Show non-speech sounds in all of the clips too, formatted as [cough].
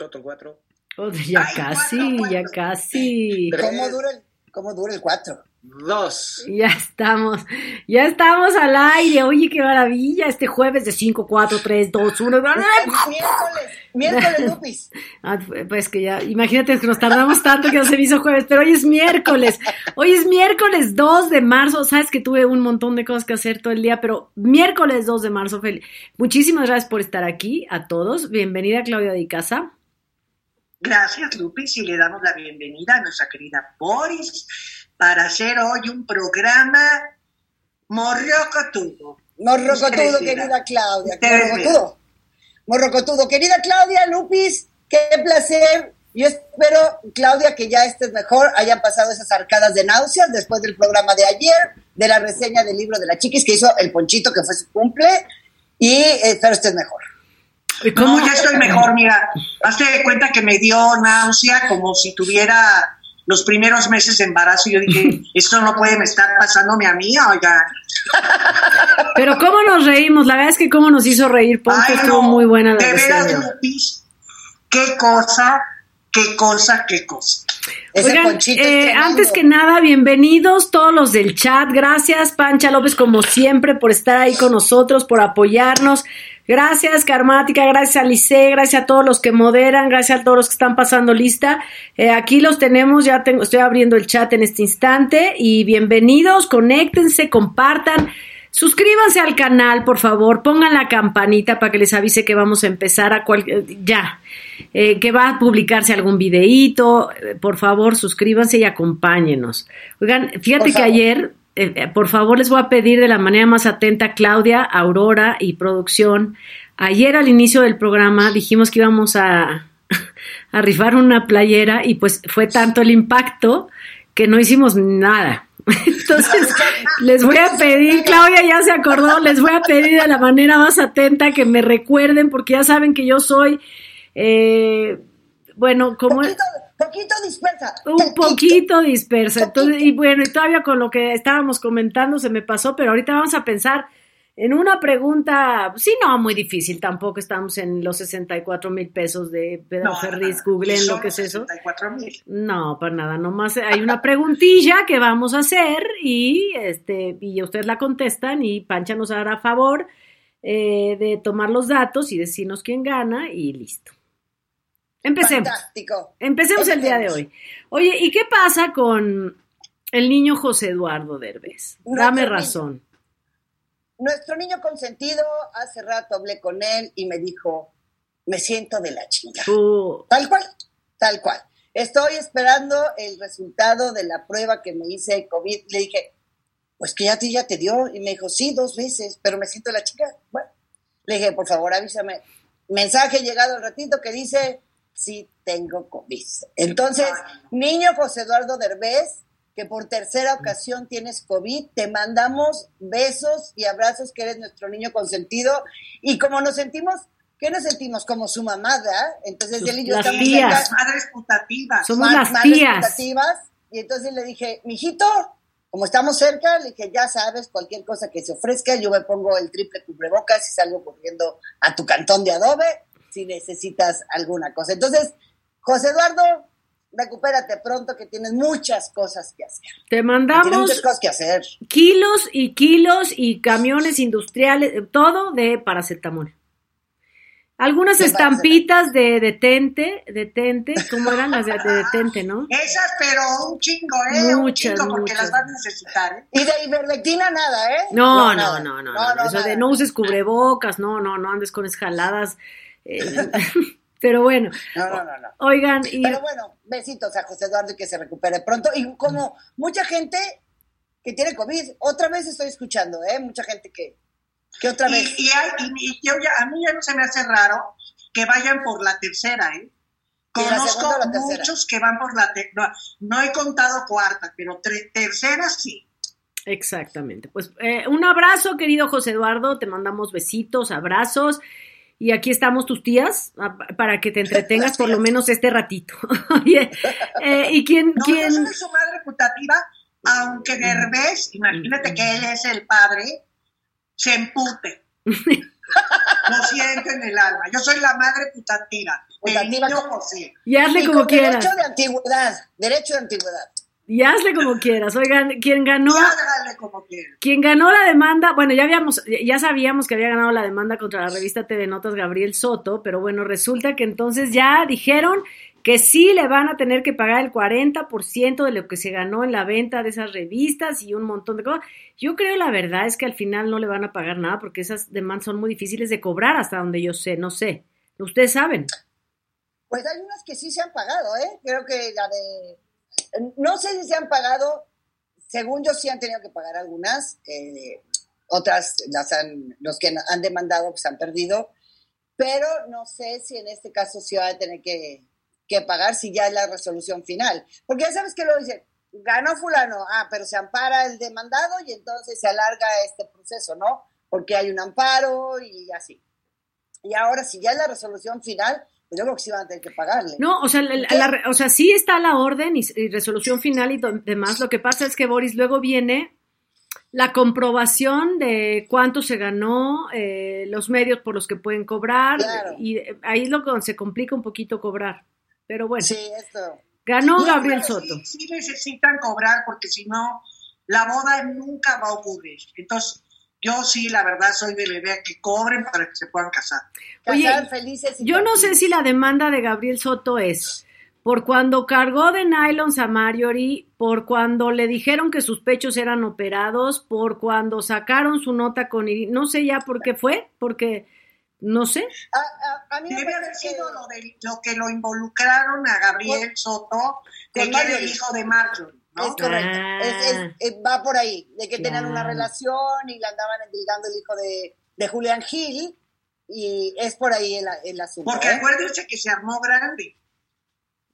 Toto 4. Oh, ya Ay, casi, cuatro, ya cuatro. casi. ¿Cómo dura el, cómo dura el 4? Dos. Ya estamos, ya estamos al aire. Oye, qué maravilla. Este jueves de 5, 4, 3, 2, 1. Miércoles, miércoles, Lupis. [laughs] Ah, pues que ya, imagínate que nos tardamos tanto que no se me hizo jueves, pero hoy es miércoles. Hoy es miércoles 2 de marzo. Sabes que tuve un montón de cosas que hacer todo el día, pero miércoles 2 de marzo, Feli. Muchísimas gracias por estar aquí a todos. Bienvenida, Claudia de Casa. Gracias, Lupis, y le damos la bienvenida a nuestra querida Boris para hacer hoy un programa morrocotudo. Morrocotudo, querida. Claudia. Morrocotudo. Morrocotudo. Querida Claudia, Lupis, qué placer. Yo espero, Claudia, que ya estés mejor, hayan pasado esas arcadas de náuseas después del programa de ayer, de la reseña del libro de la chiquis que hizo el Ponchito, que fue su cumple, y espero estés mejor. ¿Y No, ya estoy mejor, mira. Hazte de cuenta que me dio náusea como si tuviera los primeros meses de embarazo. Yo dije, [laughs] esto no puede estar pasándome a mí, oiga. Pero cómo nos reímos, la verdad es que cómo nos hizo reír, Poncho, Ay, estuvo no, muy buena la De veras. Lupis, qué cosa, qué cosa, qué cosa. Oigan, eh, antes que nada, bienvenidos todos los del chat. Gracias, Pancha López, como siempre, por estar ahí con nosotros, por apoyarnos. Gracias, Karmática, gracias a Lice, gracias a todos los que moderan, gracias a todos los que están pasando lista. Eh, aquí los tenemos, ya tengo, estoy abriendo el chat en este instante y bienvenidos, conéctense, compartan. Suscríbanse al canal, por favor, pongan la campanita para que les avise que vamos a empezar a cual, ya, eh, que va a publicarse algún videíto. Eh, por favor, suscríbanse y acompáñenos. Oigan, fíjate Por que favor. ayer, eh, por favor, les voy a pedir de la manera más atenta, Claudia, Aurora y producción. Ayer al inicio del programa dijimos que íbamos a, [laughs] a rifar una playera y pues fue tanto el impacto que no hicimos nada. Entonces, [laughs] les voy a pedir, Claudia ya se acordó, les voy a pedir de la manera más atenta que me recuerden, porque ya saben que yo soy, eh, bueno, como Poquito, poquito dispersa. un poquito dispersa. Entonces, y bueno, y todavía con lo que estábamos comentando se me pasó, pero ahorita vamos a pensar en una pregunta, sí, no, muy difícil, tampoco estamos en los 64 mil pesos de Pedro Ferriz, googleen lo que es eso. 64,000. No, para nada, nomás hay una preguntilla que vamos a hacer y este y ustedes la contestan y Pancha nos hará favor eh, de tomar los datos y decirnos quién gana y listo. Empecemos. Fantástico. Empecemos el día de hoy. Oye, ¿y qué pasa con el niño José Eduardo Derbez? Dame razón. Nuestro niño consentido, hace rato hablé con él y me dijo, me siento de la chingada. Tal cual, tal cual. Estoy esperando el resultado de la prueba que me hice de COVID. Le dije, pues que ya te, ya te dio. Y me dijo, sí, dos veces, pero me siento de la chica. Bueno, le dije, por favor, avísame. Mensaje llegado al ratito que dice, sí, tengo COVID. Entonces, niño José Eduardo Derbez, que por tercera ocasión tienes COVID, te mandamos besos y abrazos, que eres nuestro niño consentido. Y como nos sentimos, ¿qué nos sentimos? Como su mamá, ¿verdad? Entonces, él y yo las estamos tías. acá, madres putativas. Somos ma- las madres tías. putativas, Y entonces le dije, mijito, como estamos cerca, le dije, ya sabes, cualquier cosa que se ofrezca, yo me pongo el triple cubrebocas y salgo corriendo a tu cantón de adobe si necesitas alguna cosa. Entonces, José Eduardo, recupérate pronto que tienes muchas cosas que hacer. te Tienes mandamos muchas cosas que hacer. kilos y kilos y camiones industriales, todo de paracetamol. Algunas De estampitas de detente, detente, ¿cómo eran las de, de detente, no? Esas, pero un chingo, ¿eh? un Muchas, chingo, porque muchas. las vas a necesitar, ¿eh? Y de ivermectina nada, ¿eh? No, no, nada. no, no, no, eso de no uses cubrebocas, no, no, no andes con escaladas. eh, [laughs] pero bueno, No, no, no, no. oigan, y Pero bueno, besitos a José Eduardo y que se recupere pronto. Y como mucha gente que tiene COVID, otra vez estoy escuchando, ¿eh? Mucha gente que, ¿Qué otra vez? y hay- y- y yo ya, a mí ya no se me hace raro que vayan por la tercera, ¿eh? La Conozco la muchos que van por la tercera. No, no he contado cuarta, pero tre- tercera sí. Exactamente. Pues eh, un abrazo, querido José Eduardo. Te mandamos besitos, abrazos. Y aquí estamos tus tías a- para que te entretengas por lo menos este ratito. [laughs] Oye, eh, ¿y quién, No, quién? yo soy su madre putativa, aunque Derbez, imagínate que él es el padre, se empute. [laughs] Lo siento en el alma. Yo soy la madre putativa. Putativa niño como- José. Y hazle Y como quieras. Derecho de antigüedad, derecho de antigüedad. Y hazle como quieras. Oigan, quien ganó, como quieras. quien ganó la demanda, bueno, ya habíamos, ya sabíamos que había ganado la demanda contra la revista TV Notas Gabriel Soto, pero bueno, resulta que entonces ya dijeron que sí le van a tener que pagar el 40% de lo que se ganó en la venta de esas revistas y un montón de cosas. Yo creo la verdad es que al final no le van a pagar nada porque esas demandas son muy difíciles de cobrar hasta donde yo sé, no sé. Ustedes saben. Pues hay unas que sí se han pagado, ¿eh? Creo que la de... No sé si se han pagado, según yo sí han tenido que pagar algunas, eh, otras las han, los que han demandado pues han perdido, pero no sé si en este caso sí va a tener que, que pagar si ya es la resolución final. Porque ya sabes que lo dicen, ganó fulano, ah, pero se ampara el demandado y entonces se alarga este proceso, ¿no? Porque hay un amparo y así. Y ahora si ya es la resolución final, yo creo que sí van a tener que pagarle. No, o sea, la- la- o sea, sí está la orden y, y resolución final y demás. Lo que pasa es que Boris luego viene la comprobación de cuánto se ganó, eh, los medios por los que pueden cobrar Claro. y eh, ahí es lo que se complica un poquito cobrar. Pero bueno, Sí, esto. ganó No, Gabriel Soto. Sí, sí necesitan cobrar porque si no, la boda nunca va a ocurrir. Entonces, yo sí, la verdad, soy de la idea que cobren para que se puedan casar. Oye, Casar felices y Yo no sé si la demanda de Gabriel Soto es por cuando cargó de nylons a Marjorie, por cuando le dijeron que sus pechos eran operados, por cuando sacaron su nota con Iri- no sé ya por qué fue, porque no sé. A, a- a mí me Debe haber que sido lo, de, lo que lo involucraron a Gabriel Soto, de que era el hijo de Marjorie, ¿no? es correcto. Ah. Es- es- es- va por ahí, de que tenían una relación y la andaban endilgando el hijo de, de Julián Gil. Y es por ahí el, el asunto. Porque ¿eh? acuérdense que se armó grande.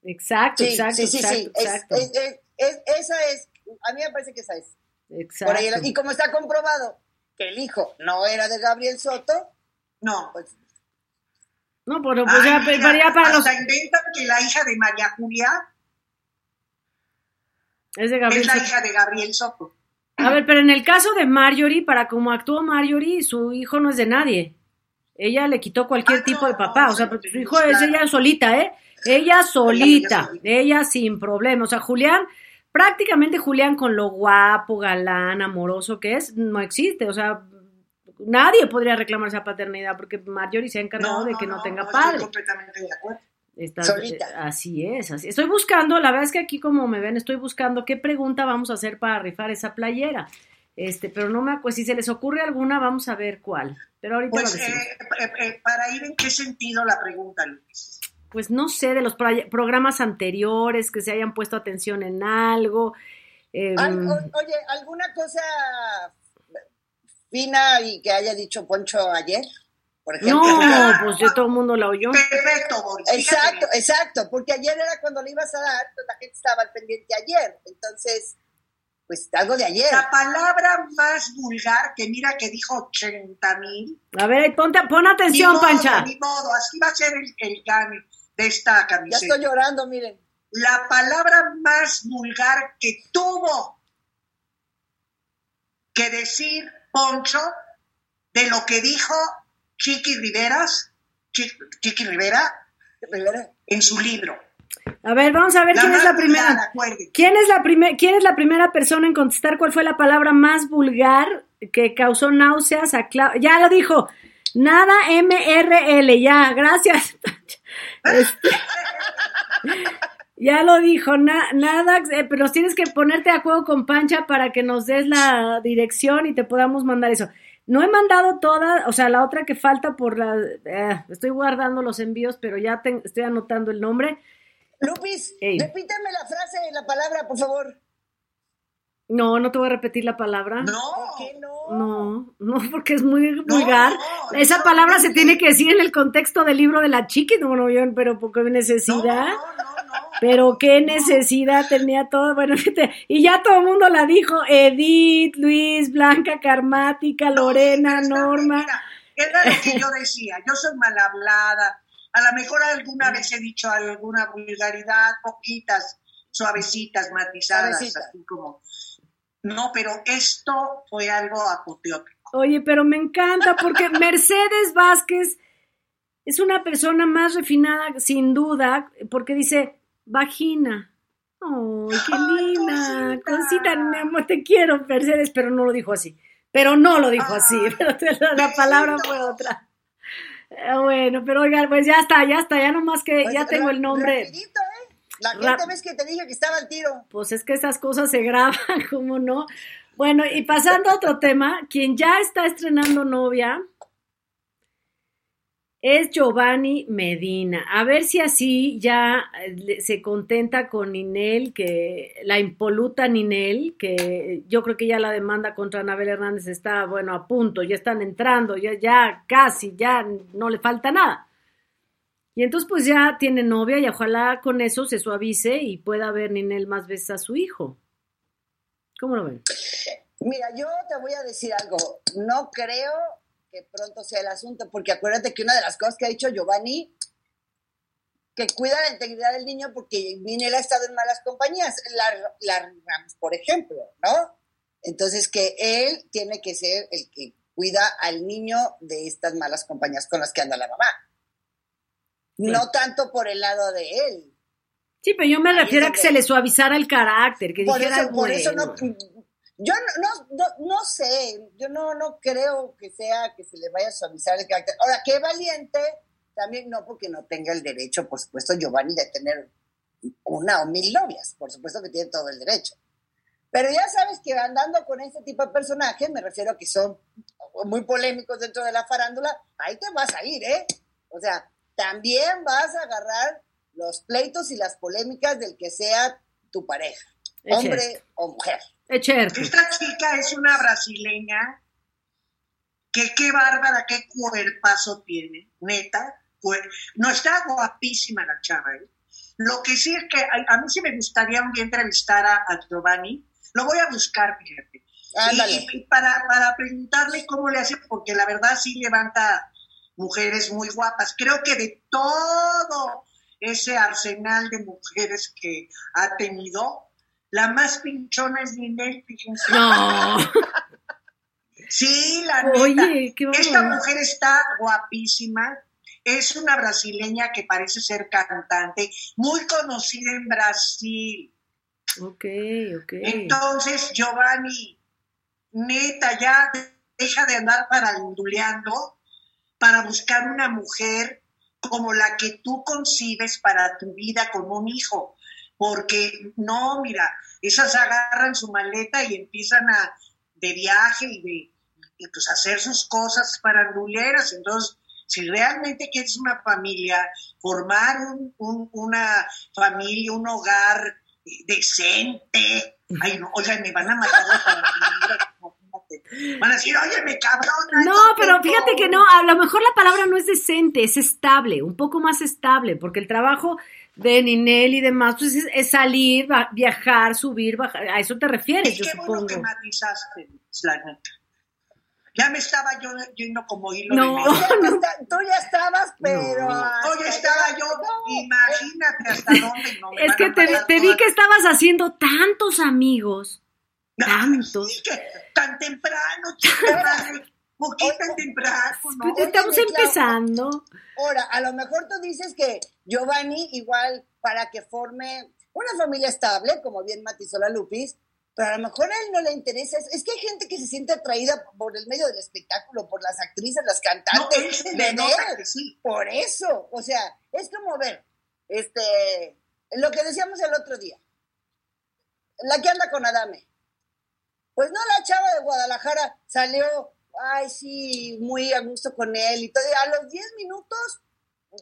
Exacto, Sí, exacto, sí, sí, exacto, exacto, es- es- es- esa es, a mí me parece que esa es. exacto. Por ahí el- y como está comprobado que el hijo no era de Gabriel Soto, No. pues No, pero pues Ay, ya, mira, pero ya para los hasta inventan que la hija de María Julia es de Gabriel es la hija de Gabriel Soto. A ver, pero en el caso de Marjorie, para como actuó Marjorie, su hijo no es de nadie. Ella le quitó cualquier Ah, tipo de no, papá, o sea, sí, su hijo es ella solita, ¿eh? Ella solita, ella sin problema. O sea, Julián, prácticamente Julián con lo guapo, galán, amoroso que es, no existe. O sea, nadie podría reclamar esa paternidad porque Marjorie se ha encargado de que no, tenga estoy padre. completamente de acuerdo. Está- Solita. eh, así es, así. Estoy buscando, la verdad es que aquí como me ven, estoy buscando qué pregunta vamos a hacer para rifar esa playera. Este, pero no me acuerdo, si se les ocurre alguna, vamos a ver cuál. Pero ahorita Pues eh, eh, eh, para ir en qué sentido la pregunta, Luis. Pues no sé, de los programas anteriores, que se hayan puesto atención en algo. Al- o- oye, ¿alguna cosa fina y que haya dicho Poncho ayer? Por ejemplo. no, pues ya todo el mundo la oyó. Perfecto, Boris. Exacto, exacto, porque ayer era cuando le ibas a dar, pues la gente estaba al pendiente ayer. Entonces, pues algo de ayer. La palabra más vulgar, que mira que dijo 80 mil. A ver, ponte, pon Ni atención, modo, Pancha. Ni modo, así va a ser el, el gane de esta Ya camiseta. estoy llorando, miren. La palabra más vulgar que tuvo que decir Poncho de lo que dijo Chiqui Riveras, Chi- Chiqui Rivera, Rivera. en su libro. A ver, vamos a ver quién es la primera. ¿Quién es la primer, quién es la primera persona en contestar cuál fue la palabra más vulgar que causó náuseas a Clau- Ya lo dijo. Nada MRL, ya, gracias. Este, ya lo dijo, na- nada, eh, pero tienes que ponerte de acuerdo con Pancha para que nos des la dirección y te podamos mandar eso. No he mandado toda, o sea, la otra que falta por la... eh, estoy guardando los envíos, pero ya te- estoy anotando el nombre. Lupis, Ey. repíteme la frase, la palabra, por favor. No, no te voy a repetir la palabra. No. ¿Por qué no? No, no, porque es muy vulgar. no, Esa palabra no se tiene que decir en el contexto del libro de la chiqui, no, no, yo, pero poco necesidad. no, no, no. Pero qué necesidad tenía todo, bueno, [laughs] fíjate, y ya todo el mundo la dijo, Edith, Luis, Blanca, Karmática, Lorena, Norma. mira, era lo que yo decía, yo soy mal hablada, a lo mejor alguna vez he dicho alguna vulgaridad, poquitas, suavecitas, matizadas, Suavecita. así como... No, pero esto fue algo apoteótico. Oye, pero me encanta porque [laughs] Mercedes Vázquez es una persona más refinada, sin duda, porque dice vagina. ¡Ay, qué Ay, linda! cosita. Mi amor, te quiero, Mercedes, pero no lo dijo así. Pero no lo dijo [laughs] Ay, así, pero la, la palabra fue otra. Eh, Bueno, pero oigan, pues ya está, ya está, ya nomás que Oye, ya tengo el nombre. rapidito, ¿eh? La Ra- gente ves que te dije que estaba al tiro. Pues es que esas cosas se graban, [laughs] ¿cómo no? Bueno, y pasando a otro tema, quien ya está estrenando novia es Giovanni Medina. A ver si así ya eh, se contenta con Ninel, que la impoluta Ninel, que yo creo que ya la demanda contra Anabel Hernández está, bueno, a punto, ya están entrando, ya, ya casi, ya no le falta nada. Y entonces pues ya tiene novia y ojalá con eso se suavice y pueda ver Ninel más veces a su hijo. ¿Cómo lo ven? Mira, yo te voy a decir algo. No creo que pronto sea el asunto, porque acuérdate que una de las cosas que ha dicho Giovanni, que cuida la integridad del niño porque Minel ha estado en malas compañías, la, la por ejemplo, ¿no? Entonces que él tiene que ser el que cuida al niño de estas malas compañías con las que anda la mamá. No tanto por el lado de él. Sí, pero yo me Ahí refiero a que se le suavizara el carácter, que por dijera eso, por eso no. Yo no, no, no, sé, yo no, no creo que sea que se le vaya a suavizar el carácter. Ahora, qué valiente, también no porque no tenga el derecho, por supuesto, Giovanni, de tener una o mil novias, por supuesto que tiene todo el derecho. Pero ya sabes que andando con este tipo de personajes, me refiero a que son muy polémicos dentro de la farándula, ahí te vas a ir, ¿eh? O sea, también vas a agarrar los pleitos y las polémicas del que sea tu pareja, hombre o mujer. Esta chica es una brasileña que qué bárbara, qué cuerpazo tiene, neta. No está guapísima la chava, ¿eh? Lo que sí es que a, a mí sí me gustaría un día entrevistar a, a Giovanni. Lo voy a buscar, fíjate. Ándale. Y, y para, para preguntarle cómo le hace, porque la verdad sí levanta mujeres muy guapas. Creo que de todo ese arsenal de mujeres que ha tenido, la más pinchona es Ninel, fíjense. No. Sí, la neta. Oye, qué Esta mujer está guapísima. Es una brasileña que parece ser cantante, muy conocida en Brasil. Ok, ok. Entonces, Giovanni, neta, ya deja de andar paranduleando para buscar una mujer como la que tú concibes para tu vida con un hijo. Porque no, mira, esas agarran su maleta y empiezan a de viaje y de y pues hacer sus cosas paranduleras. Entonces, si realmente quieres una familia, formar un- un- una familia, un hogar decente. Ay, no, oigan, me van a matar paranduleras, [laughs] imagínate. Van a decir, oye, me cabrón. No, pero fíjate que no, a lo mejor la palabra no es decente, es estable, un poco más estable, porque el trabajo de Ninel y demás, pues es, es salir, viajar, subir, bajar, a eso te refieres, Y yo qué bueno supongo. que matizaste, la neta. Ya me estaba yo yendo como hilo No. de medio. [laughs] Ya tú ya estabas, pero... hasta Oye, estaba yo, No, imagínate hasta dónde no me Es que te, vi que estabas haciendo tantos amigos, tantos. Sí, que tan temprano, chica, [laughs] poquito tan temprano, ¿no? Estamos Oye, empezando. Ahora, a lo mejor tú dices que Giovanni, igual para que forme una familia estable, como bien matizó la Lupis, pero a lo mejor a él no le interesa. Es, es que hay gente que se siente atraída por el medio del espectáculo, por las actrices, las No, cantantes. él se de le nota él. que sí. Por eso, o sea, es como ver, este, lo que decíamos el otro día, la que anda con Adame. Pues no, la chava de Guadalajara salió, ay, sí, muy a gusto con él y todo, a los 10 minutos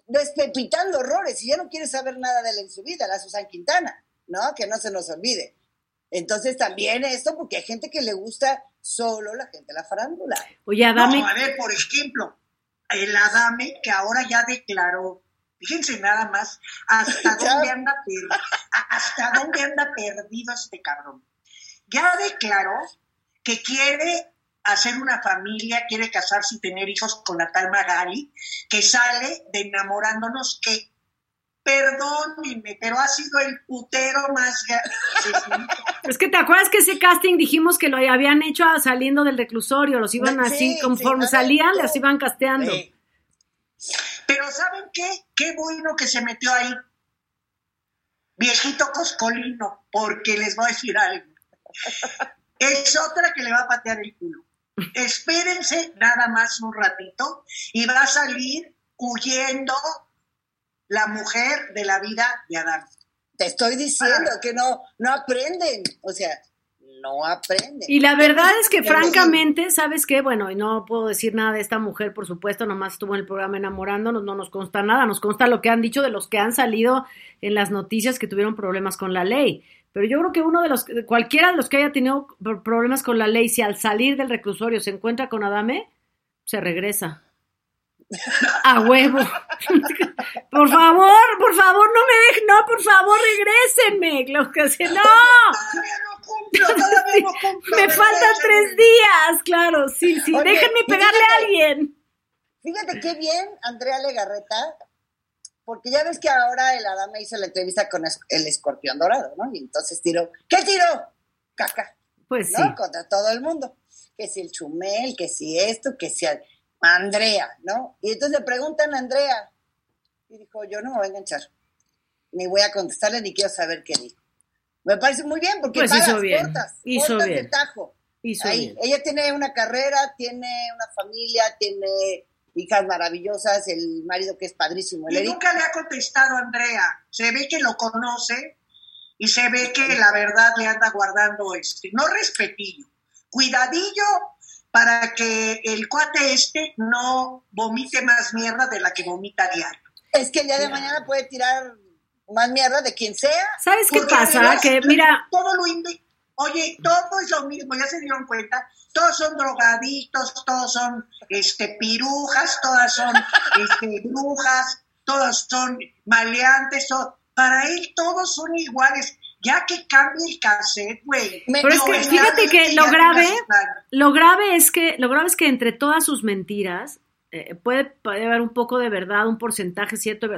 despepitando horrores y ya no quiere saber nada de él en su vida, la Susan Quintana, ¿no? Que no se nos olvide. Entonces también esto, porque hay gente que le gusta solo la gente de la farándula. Oye, Adame. No, a ver, por ejemplo, el Adame que ahora ya declaró, fíjense nada más, hasta [laughs] dónde anda perdido, hasta dónde anda perdido este cabrón. Ya declaró que quiere hacer una familia, quiere casarse y tener hijos con la tal Magali, que sale de enamorándonos, que perdónenme, pero ha sido el putero más... [laughs] Es que te acuerdas que ese casting dijimos que lo habían hecho saliendo del reclusorio, los iban así, conforme salían, los iban casteando. Pero ¿saben qué? Qué bueno que se metió ahí. Viejito coscolino, porque les voy a decir algo. Es otra que le va a patear el culo. Espérense nada más un ratito y va a salir huyendo la mujer de la vida de Adán. Te estoy diciendo que no, no aprenden, o sea, no aprenden. Y la verdad es que francamente, ¿sabes qué? Bueno, y no puedo decir nada de esta mujer, por supuesto, nomás estuvo en el programa enamorándonos, no nos consta nada, nos consta lo que han dicho de los que han salido en las noticias que tuvieron problemas con la ley. Pero yo creo que uno de los, cualquiera de los que haya tenido problemas con la ley, si al salir del reclusorio se encuentra con Adame, se regresa. A huevo. [laughs] por favor, por favor, no me dejen, no, por favor, regrésenme. Lo que sé, no. [laughs] me faltan tres días, claro, sí, sí. Déjenme pegarle a alguien. Fíjate qué bien, Andrea Legarreta, porque ya ves que ahora el Adame hizo la entrevista con el escorpión dorado, ¿no? Y entonces tiró, ¿qué tiró? Caca. Pues sí. Contra todo el mundo. Que si el chumel, que si esto, que si... Andrea, ¿no? Y entonces le preguntan a Andrea. Y dijo, yo no me voy a enganchar. Ni voy a contestarle ni quiero saber qué dijo. Me parece muy bien porque pues hizo bien. cortas, hizo cortas bien. de tajo. Hizo bien. Ella tiene una carrera, tiene una familia, tiene hijas maravillosas, el marido que es padrísimo. y nunca le ha contestado a Andrea. Se ve que lo conoce y se ve que la verdad le anda guardando este, no respetillo, cuidadillo para que el cuate este no vomite más mierda de la que vomita diario. Es que el día de mañana puede tirar más mierda de quien sea. ¿Sabes qué pasa? Que mira... Todo lo Oye, todo es lo mismo, ya se dieron cuenta. Todos son drogadictos, todos son este, pirujas, todas son [laughs] este, brujas, todos son maleantes. Para él todos son iguales ya que cambie el cassette, güey. Pero es que fíjate que lo grave, lo grave es que, lo grave es que entre todas sus mentiras, eh, puede, puede, haber un poco de verdad, un porcentaje cierto.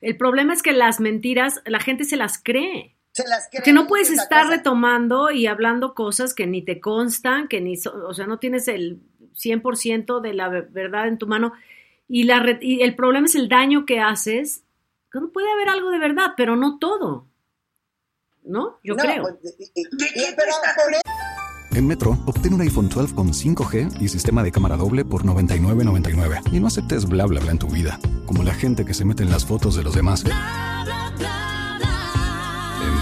El problema es que las mentiras, la gente se las cree. Se las cree. Que no puedes estar retomando y hablando cosas que ni te constan, que ni, o sea, no tienes el 100% de la verdad en tu mano. Y, la, y el problema es el daño que haces. No puede haber algo de verdad, pero no todo. ¿no? Yo no, creo. Pues, y, y, pero por En Metro, obtén un iPhone 12 con 5G y sistema de cámara doble por $99.99. Y no aceptes bla bla bla en tu vida, como la gente que se mete en las fotos de los demás.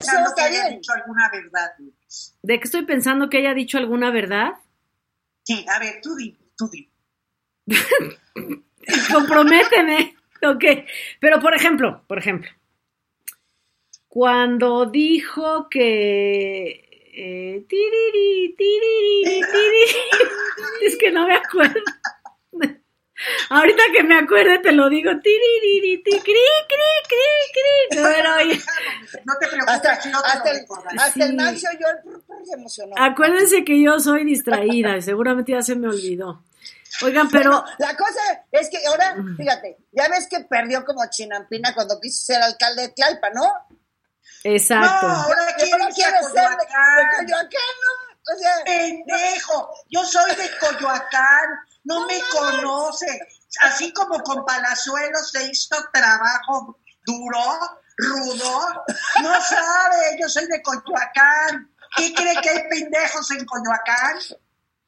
pensando que haya dicho alguna verdad. ¿De qué estoy pensando que haya dicho alguna verdad? Sí, a ver, tú di, tú di. [laughs] Comprométeme. Ok. Pero por ejemplo, por ejemplo, cuando dijo que. Eh, tiriri, tiriri, tiriri, [laughs] es que no me acuerdo. Ahorita que me acuerde te lo digo. Tiriri, ti, cri, cri, cri, cri. Pero, oye, No te preocupes, Hasta, no te hasta, lo el, hasta el yo se emocionó. acuérdense que yo soy distraída y seguramente ya se me olvidó. Oigan, pero Bueno, la cosa es que ahora, fíjate, ya ves que perdió como chinampina cuando quiso ser alcalde de Tlalpa, ¿no? Exacto. No, ahora no quiero ser de, de Coyoacán, ¿no? O sea, Pendejo, yo soy de Coyoacán, no me conoce. Así como con Palazuelos se hizo trabajo duro, rudo, no sabe, yo soy de Coyoacán. ¿Qué cree que hay pendejos en Coyoacán?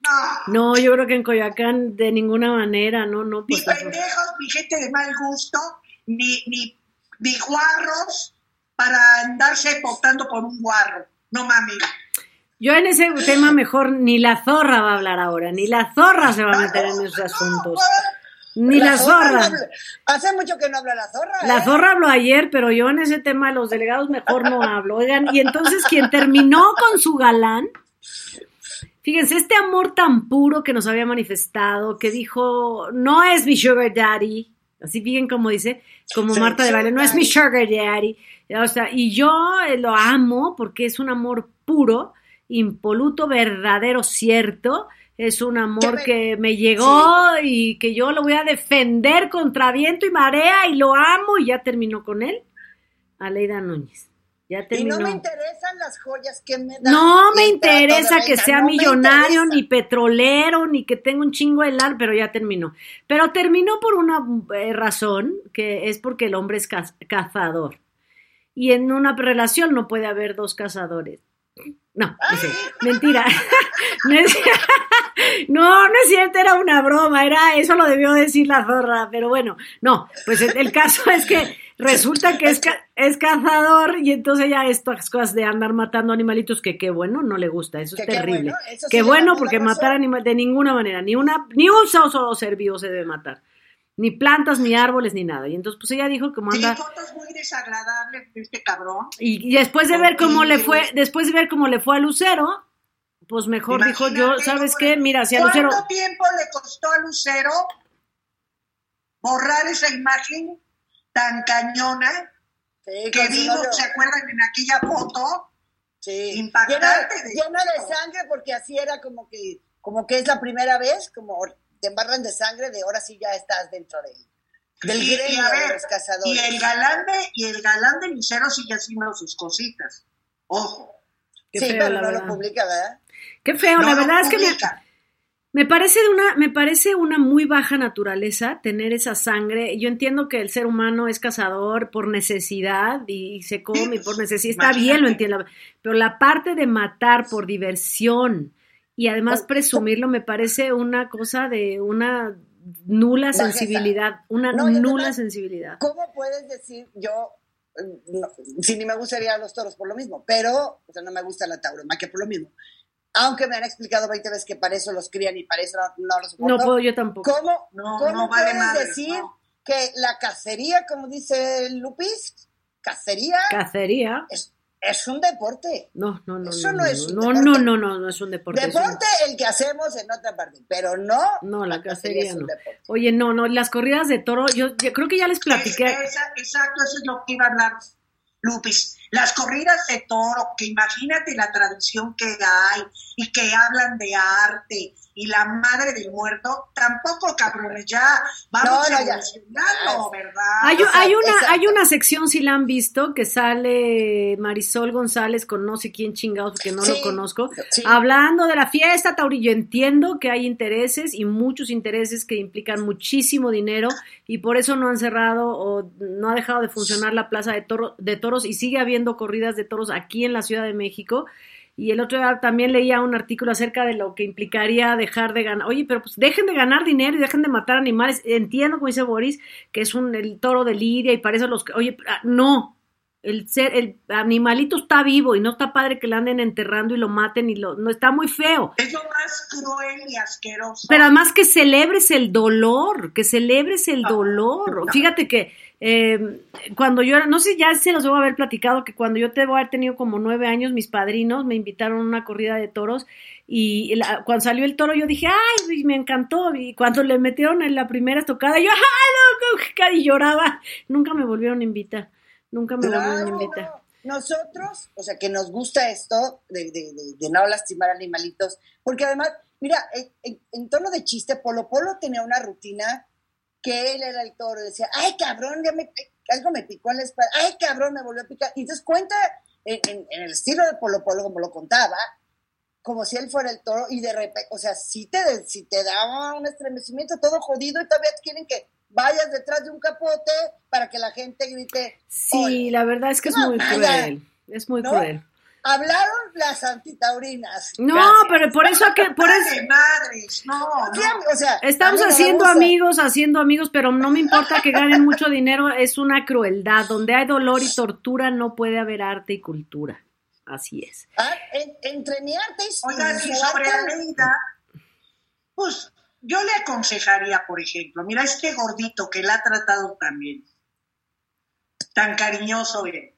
No, No, yo creo que en Coyoacán de ninguna manera, no, no, ni pues pendejos, ni gente de mal gusto, ni, ni, ni guarros para andarse votando por un guarro. No mami. Yo en ese tema mejor ni la zorra va a hablar ahora, ni la zorra se va a meter en esos asuntos. Ni la zorra. Hace mucho que no habla la zorra. La ¿eh? zorra habló ayer, pero yo en ese tema de los delegados mejor no hablo. Oigan, y entonces quien terminó con su galán, fíjense, este amor tan puro que nos había manifestado, que dijo, no es mi sugar daddy, así bien como dice, como Sí, Marta de Baile, no es mi sugar daddy. O sea, y yo eh, lo amo porque es un amor puro, impoluto, verdadero, cierto. Es un amor me- que me llegó y que yo lo voy a defender contra viento y marea y lo amo y ya terminó con él. Aleida Núñez. Ya Y terminó. no me interesan las joyas que me dan. No me interesa que sea no millonario, ni petrolero, ni que tenga un chingo de lana, pero ya terminó. Pero terminó por una eh, razón, que es porque el hombre es caz- cazador. Y en una relación no puede haber dos cazadores. No, no sé, mentira. [laughs] No es, no, no es cierto, era una broma, era eso lo debió decir la zorra, pero bueno, no, pues el, caso es que resulta que es, ca- es cazador y entonces ya estas cosas de andar matando animalitos que qué bueno, no le gusta, eso es Que qué terrible. bueno, eso sí Qué bueno porque matar animales de ninguna manera, ni una ni un solo ser vivo se debe matar. Ni plantas, ni árboles, ni nada. Y entonces pues ella dijo como Sí, anda fotos muy desagradables de este cabrón. y, y después de ver cómo le fue, después de ver cómo le fue a Lucero, pues mejor dijo yo, ¿sabes qué? Mira, si a Lucero ¿Cuánto tiempo le costó a Lucero borrar esa imagen tan cañona Sí, que vimos. ¿se acuerdan en aquella foto? Sí. Impactante Llena, de- llena de sangre porque así era como que, como que es la primera vez, como te embarran de sangre, de ahora sí ya estás dentro de, del Y- y gremio de ver, los cazadores. Y el galán de, y el galán de Lucero sigue haciendo sus cositas. Ojo. Qué sí, feo, pero no verdad. lo publica, ¿verdad? Qué feo, No la verdad es que me, me parece de una, me parece una muy baja naturaleza tener esa sangre. Yo entiendo que el ser humano es cazador por necesidad y se come por necesidad. Está bien, lo entiendo. Pero la parte de matar por diversión y además presumirlo me parece una cosa de una nula sensibilidad, una No, nula además- sensibilidad. ¿Cómo puedes decir yo, eh, no, si ni me gustaría los toros por lo mismo, pero, o sea, no me gusta la tauromaquia por lo mismo? Aunque me han explicado 20 veces que para eso los crían y para eso no, no los soporto. No puedo yo tampoco. ¿Cómo, No, cómo no vale puedes madre, decir no. que la cacería, como dice Lupis, cacería Cacería. es, es un deporte? No, no, no, Eso no, no no, es un no, deporte. no, no, no, no es un deporte. es un- Deporte el que hacemos en otra parte, pero no. No, la cacería no. deporte. Oye, no, no, las corridas de toro, yo, yo creo que ya les platiqué. Es- esa- exacto, eso es lo que iba a hablar Lupis. Las corridas de toro, que imagínate la tradición que hay y que hablan de arte y la madre del muerto, tampoco cabrones, ya vamos No, no, ya. evolucionando, ¿verdad? Hay, una, exacto. hay una sección, si la han visto, que sale Marisol González con no sé quién chingados, que no Sí, lo conozco, sí. hablando de la fiesta Taurillo. Entiendo que hay intereses y muchos intereses que implican muchísimo dinero y por eso no han cerrado o no ha dejado de funcionar la plaza de, toro- de toros y sigue habiendo corridas de toros aquí en la Ciudad de México. Y el otro día también leía un artículo acerca de lo que implicaría dejar de ganar. Oye, pero pues dejen de ganar dinero y dejen de matar animales. Entiendo, como dice Boris, que es un el toro de Lidia y para eso los que. Oye, ah, no. El ser, el animalito está vivo y no está padre que lo anden enterrando y lo maten y lo. No está muy feo. Es lo más cruel y asqueroso. Pero además que celebres el dolor, que celebres el dolor. Fíjate que eh, cuando yo era, no sé, ya se los debo haber platicado, que cuando yo debo haber tenido como nueve años, mis padrinos me invitaron a una corrida de toros y la- cuando salió el toro yo dije, ay, me encantó. Y cuando le metieron en la primera estocada, yo, ay, no, [laughs] y lloraba. Nunca me volvieron a invitar, nunca me volvieron a invitar. Nosotros, o sea, que nos gusta esto de, de- de- de no lastimar animalitos, porque además, mira, en, en- en tono de chiste, Polo Polo tenía una rutina que él era el toro, decía, ay cabrón, ya me, algo me picó en la espalda, ay cabrón, me volvió a picar. Y entonces cuenta en, en, el estilo de Polo Polo, como lo contaba, como si él fuera el toro, y de repente, o sea, si te, si te daba un estremecimiento todo jodido y todavía quieren que vayas detrás de un capote para que la gente grite. Sí, la verdad es que es muy cruel. Es muy cruel. Hablaron las antitaurinas. No, pero por eso que por eso madres, no, O sea, estamos haciendo amigos, haciendo amigos, pero no me importa que ganen mucho dinero, es una crueldad. Donde hay dolor y tortura no puede haber arte y cultura. Así es. Ah, entre mi arte y Oiga, si sobre Aleida, pues yo le aconsejaría, por ejemplo, mira este gordito que la ha tratado también, tan cariñoso, eh,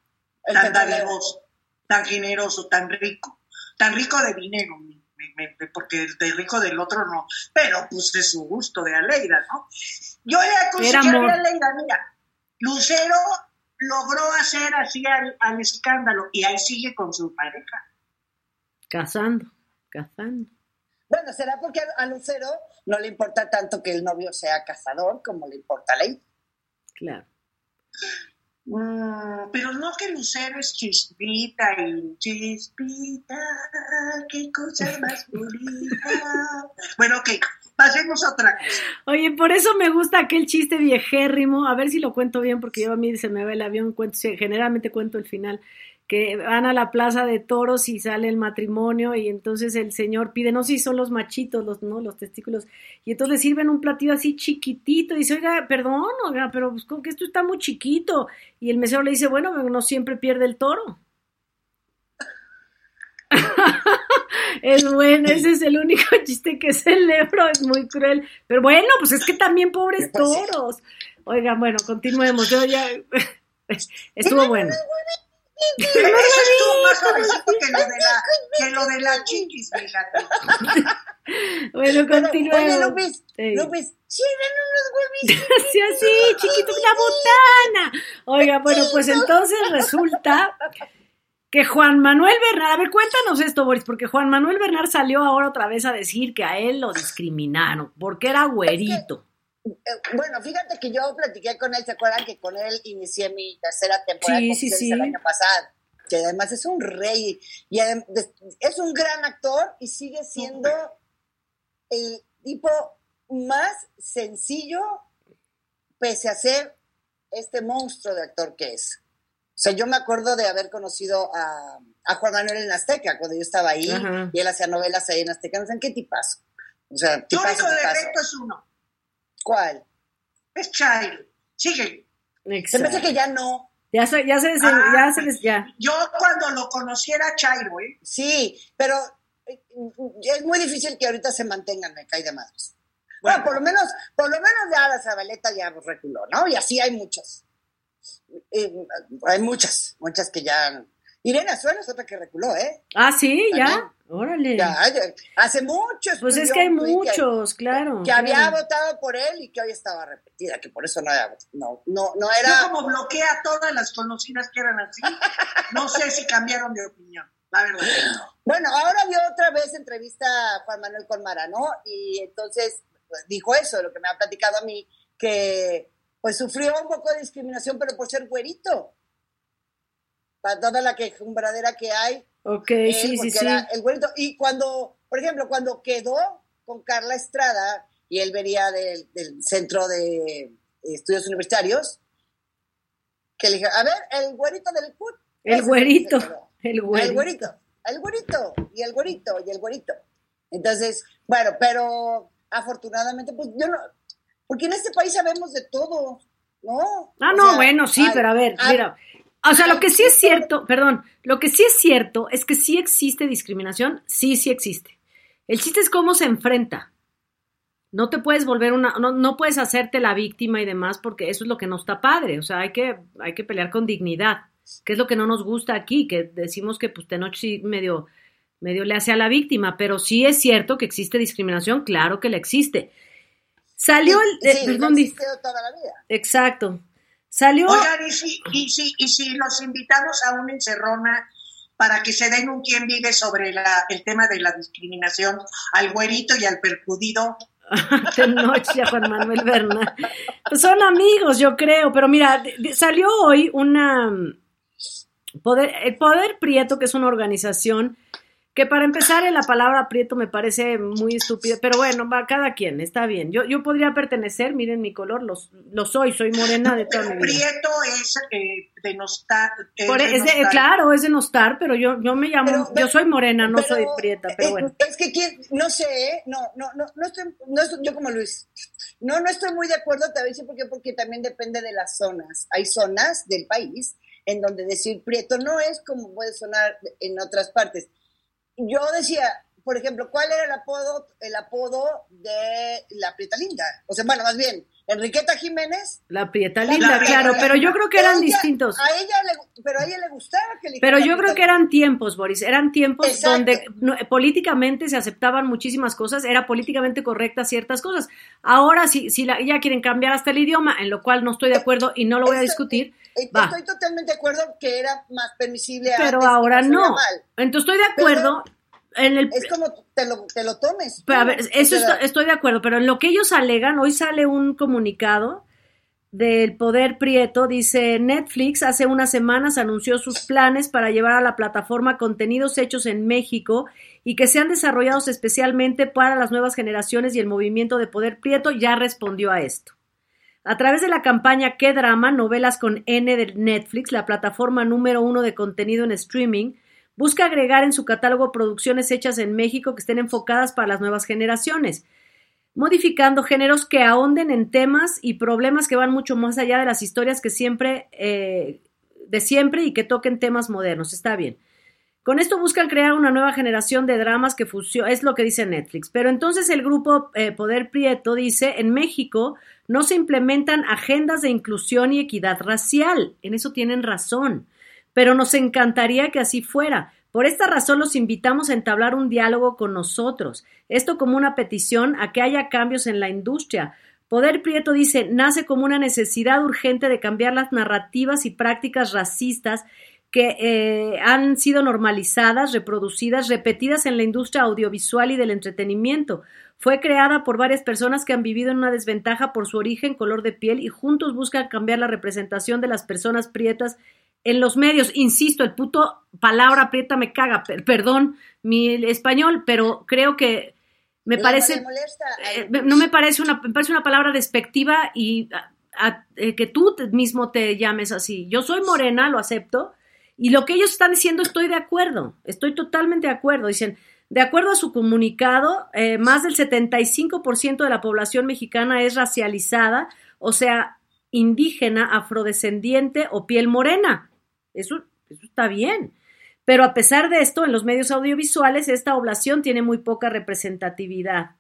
tan dadivoso tan generoso, tan rico, tan rico de dinero, porque de rico del otro no, pero pues es su gusto de Aleida, ¿no? Yo le aconsejaría a Aleida, mira, Lucero logró hacer así al, escándalo y ahí sigue con su pareja. Casando, casando. Bueno, será porque a Lucero no le importa tanto que el novio sea cazador como le importa a Ley. Claro. Mm, pero no que Lucero es chispita y chispita, qué cosa más [laughs] bonita. bueno, ok, pasemos a otra cosa. Oye, por eso me gusta aquel chiste viejérrimo, a ver si lo cuento bien, porque yo a mí se me ve el avión, cuento, generalmente cuento el final que van a la plaza de toros y sale el matrimonio y entonces el señor pide, no sé si son los machitos, los, ¿no? los testículos, y entonces le sirven un platillo así chiquitito y dice, oiga, perdón, oiga, pero pues, que esto está muy chiquito. Y el mesero le dice, bueno, no siempre pierde el toro. [laughs] es bueno, ese es el único [laughs] chiste que celebro, es muy cruel. Pero bueno, pues es que también pobres toros. Oiga, bueno, continuemos. Yo ya [laughs] estuvo bueno. Eso estuvo más suavecito que lo de la, que lo de la chiquis, fíjate. Bueno, continuemos. Oye, López, sí. López, sirven unos huevitos. [laughs] sí, así, chiquito, una botana. Oiga, bueno, pues entonces resulta que Juan Manuel Bernal, a ver, cuéntanos esto, Boris, porque Juan Manuel Bernal salió ahora otra vez a decir que a él lo discriminaron, porque era güerito. Eh, bueno, fíjate que yo platiqué con él, ¿se acuerdan que con él inicié mi tercera temporada sí, el año pasado? Que además es un rey y es un gran actor y sigue siendo el tipo más sencillo pese a ser este monstruo de actor que es. O sea, yo me acuerdo de haber conocido a, Juan Manuel en Azteca cuando yo estaba ahí y él hacía novelas ahí en Azteca. No sé qué tipazo. O sea, tipazo, único es uno ¿Cuál? Es Chairo. Sigue. Se me hace que ya no. Ya se, ya se, ah, ya se ya. Yo cuando lo conociera Chairo, ¿eh? Sí, pero eh, es muy difícil que ahorita se mantengan, me cae de madres. Bueno, por lo menos, por lo menos ya la Zabaleta ya reculó, ¿no? Y así hay muchas. hay muchas, muchas que ya Irene Azuela es otra que reculó, ¿eh? Ah, sí, ya. Órale. Ya, hace muchos. Pues es que hay muchos, claro. Que había votado por él y que hoy estaba repetida, que por eso no era. No, no, no era. Yo como bloquea a todas las conocidas que eran así, no sé si cambiaron de opinión, la verdad. Bueno, ahora vio otra vez entrevista a Juan Manuel Conmara, ¿no? Y entonces pues, dijo eso, lo que me ha platicado a mí, que pues sufrió un poco de discriminación, pero por ser güerito para toda la quejumbradera que hay. Ok, sí, sí, sí. El güerito. Y cuando, por ejemplo, cuando quedó con Carla Estrada y él venía del, Centro de Estudios Universitarios, que le dije, a ver, el güerito del CUT. El güerito, el güerito. El güerito, el güerito, y el güerito, y el güerito. Entonces, bueno, pero afortunadamente, pues yo no, porque en este país sabemos de todo, ¿no? Ah, no, bueno, sí, pero a ver, mira, o sea, lo que sí es cierto, perdón, lo que sí es cierto es que sí existe discriminación, sí, sí existe. El chiste es cómo se enfrenta. No te puedes volver una, no, no puedes hacerte la víctima y demás porque eso es lo que no está padre. O sea, hay que, hay que pelear con dignidad, que es lo que no nos gusta aquí, que decimos que pues Tenoch sí medio, medio le hace a la víctima, pero sí es cierto que existe discriminación, claro que la existe. Salió el, eh, perdón, toda la vida. Exacto. Salió. Oigan, ¿y si, y, si, y si los invitamos a una encerrona para que se den un quien vive sobre la, el tema de la discriminación al güerito y al percudido? Tenoch [laughs] y a Juan Manuel Bernal. Pues son amigos, yo creo, pero mira, salió hoy una... Poder, el Poder Prieto, que es una organización que para empezar la palabra prieto me parece muy estúpida, pero bueno, va cada quien, está bien. Yo, yo podría pertenecer, miren mi color, lo, lo soy, soy morena de toda mi vida. Prieto es eh, de nostar. claro, es de nostar, pero yo, yo me llamo, yo soy morena, no soy prieta, pero bueno. Es que no sé, ¿eh? no, no, no, no estoy, no estoy, yo como Luis, no, no estoy muy de acuerdo, te voy a decir por qué, porque también depende de las zonas. Hay zonas del país en donde decir prieto no es como puede sonar en otras partes yo decía, por ejemplo, ¿cuál era el apodo, el apodo de la Prieta Linda? O sea, bueno, más bien, Enriqueta Jiménez. La Prieta Linda, claro, pero yo creo que eran distintos. A ella le, pero a ella le gustaba que le Pero yo creo que eran tiempos, Boris, eran tiempos donde políticamente se aceptaban muchísimas cosas, era políticamente correctas ciertas cosas. Ahora, si, si ya quieren cambiar hasta el idioma, en lo cual no estoy de acuerdo y no lo voy a discutir. Estoy totalmente de acuerdo que era más permisible. Pero ahora no. Entonces estoy de acuerdo es como te lo, te lo tomes. a ver, eso estoy, de acuerdo, pero en lo que ellos alegan, hoy sale un comunicado del Poder Prieto, dice Netflix hace unas semanas anunció sus planes para llevar a la plataforma contenidos hechos en México y que sean desarrollados especialmente para las nuevas generaciones y el movimiento de Poder Prieto ya respondió a esto. A través de la campaña ¿Qué drama? Novelas con N de Netflix, la plataforma número uno de contenido en streaming, Busca agregar en su catálogo producciones hechas en México que estén enfocadas para las nuevas generaciones, modificando géneros que ahonden en temas y problemas que van mucho más allá de las historias que siempre, eh, de siempre y que toquen temas modernos. Está bien. Con esto buscan crear una nueva generación de dramas que fusiona, es lo que dice Netflix. Pero entonces el grupo eh, Poder Prieto dice, en México no se implementan agendas de inclusión y equidad racial. En eso tienen razón pero nos encantaría que así fuera. Por esta razón los invitamos a entablar un diálogo con nosotros, esto como una petición a que haya cambios en la industria. Poder Prieto dice, nace como una necesidad urgente de cambiar las narrativas y prácticas racistas que eh, han sido normalizadas, reproducidas, repetidas en la industria audiovisual y del entretenimiento. Fue creada por varias personas que han vivido en una desventaja por su origen, color de piel y juntos buscan cambiar la representación de las personas prietas en los medios, insisto, el puto palabra aprieta me caga, perdón mi español, pero creo que me parece, eh, no me parece una, me parece una palabra despectiva y eh, que tú mismo te llames así. Yo soy morena, lo acepto, y lo que ellos están diciendo estoy de acuerdo, estoy totalmente de acuerdo. Dicen, de acuerdo a su comunicado, eh, más del 75% de la población mexicana es racializada, o sea, indígena, afrodescendiente o piel morena. Eso, está bien. Pero a pesar de esto, en los medios audiovisuales esta población tiene muy poca representatividad.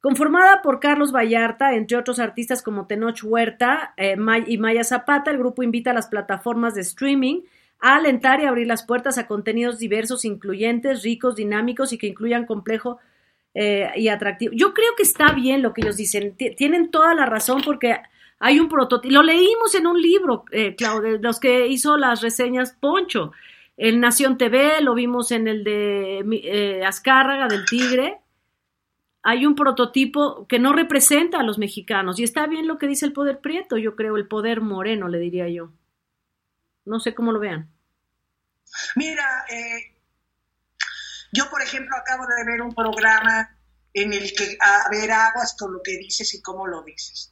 Conformada por Carlos Vallarta, entre otros artistas como Tenoch Huerta eh, y Maya Zapata, el grupo invita a las plataformas de streaming a alentar y abrir las puertas a contenidos diversos, incluyentes, ricos, dinámicos y que incluyan complejo eh, y atractivo. Yo creo que está bien lo que ellos dicen. tienen toda la razón porque hay un prototipo, lo leímos en un libro, eh, Claudio, los que hizo las reseñas Poncho. En Nación TV, lo vimos en el de eh, Azcárraga, del Tigre. Hay un prototipo que no representa a los mexicanos. Y está bien lo que dice el poder prieto, yo creo, el poder moreno, le diría yo. No sé cómo lo vean. Mira, eh, yo por ejemplo acabo de ver un programa en el que, a ver, aguas con lo que dices y cómo lo dices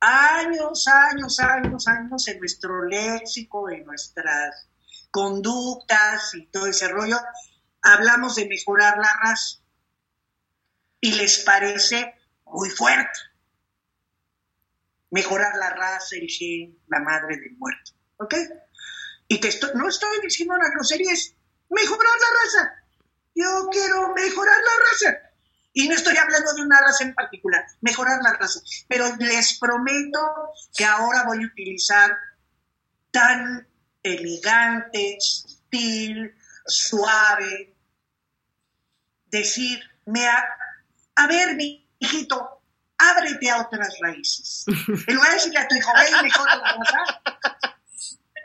años, años, años, años en nuestro léxico, en nuestras conductas y todo ese rollo, hablamos de mejorar la raza. Y les parece muy fuerte. Mejorar la raza, el gen, la madre del muerto. ¿Ok? Y te no estoy diciendo una grosería, es mejorar la raza. Yo quiero mejorar la raza. Y no estoy hablando de una raza en particular, mejorar la raza. Pero les prometo que ahora voy a utilizar tan elegante, sutil, suave, decir, me a, ver, mi hijito, ábrete a otras raíces. [laughs] En lugar de decirle a tu hijo, ve mejor la raza,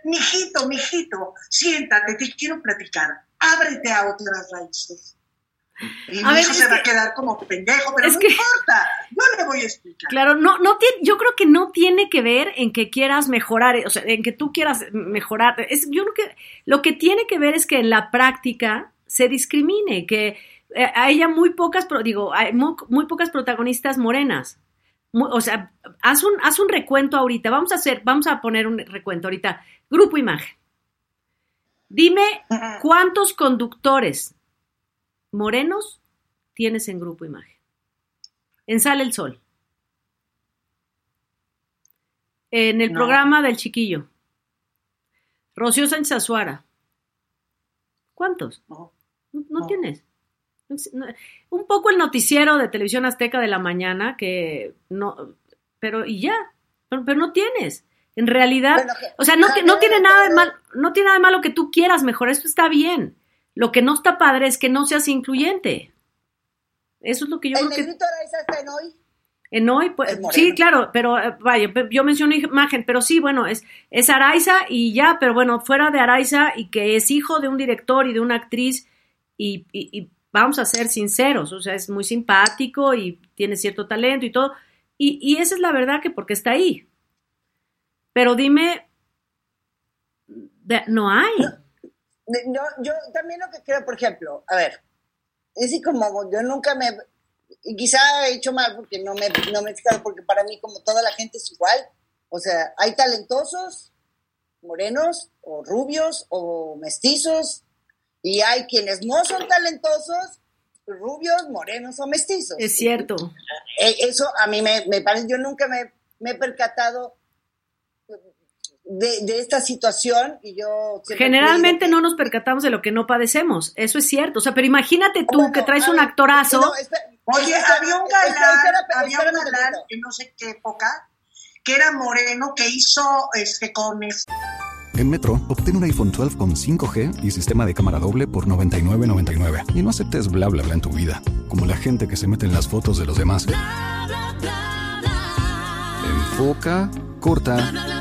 mijito, mijito, siéntate, te quiero platicar, ábrete a otras raíces Y A mi ver, hijo es se va a quedar como pendejo, pero no que- importa. Yo le voy a explicar. Claro, no, no tiene, yo creo que no tiene que ver en que quieras mejorar, o sea, en que tú quieras mejorar. Es, yo creo que lo que tiene que ver es que en la práctica se discrimine, que eh, haya muy pocas, digo, hay muy, muy pocas protagonistas morenas. O sea, haz un, haz un recuento ahorita. Vamos a hacer, vamos a poner un recuento ahorita. Grupo Imagen. Dime cuántos conductores morenos tienes en Grupo Imagen. En Sale el Sol. En el No. programa del chiquillo. Rocío Sánchez Azuara. ¿Cuántos? No. No, tienes. Un poco el noticiero de televisión azteca de la mañana, que no, pero y ya, pero, pero no tienes. En realidad, que- o sea, no, no tiene nada de mal, no tiene nada de malo que tú quieras mejorar, esto está bien. Lo que no está padre es que no seas incluyente. Eso es lo que yo el creo que Araiza está en hoy. en hoy, pues, Es sí, claro, pero eh, vaya, yo mencioné imagen, pero sí, bueno, es, es Araiza y ya, pero bueno, fuera de Araiza y que es hijo de un director y de una actriz y, y- y vamos a ser sinceros, o sea, es muy simpático y tiene cierto talento y todo, y, y esa es la verdad que porque está ahí. Pero dime, de- no hay. De- No, yo también lo que creo, por ejemplo, a ver, es así como yo nunca me, y quizá he hecho mal porque no me, no me he fijado, porque para mí como toda la gente es igual, o sea, hay talentosos, morenos, o rubios, o mestizos, y hay quienes no son talentosos, rubios, morenos o mestizos. Es cierto. Eh, Eso a mí me, me parece, yo nunca me, me he percatado de, de esta situación y yo... Generalmente no nos percatamos de lo que no padecemos, eso es cierto. O sea, pero imagínate tú Bueno, que traes un ver, actorazo. no, espera, Oye, espera, había un galán, espera, había un galán en no sé qué época, que era moreno, que hizo este con En Metro, obtén un iPhone 12 con 5G y sistema de cámara doble por $99.99. Y no aceptes bla bla bla en tu vida, como la gente que se mete en las fotos de los demás. Enfoca, corta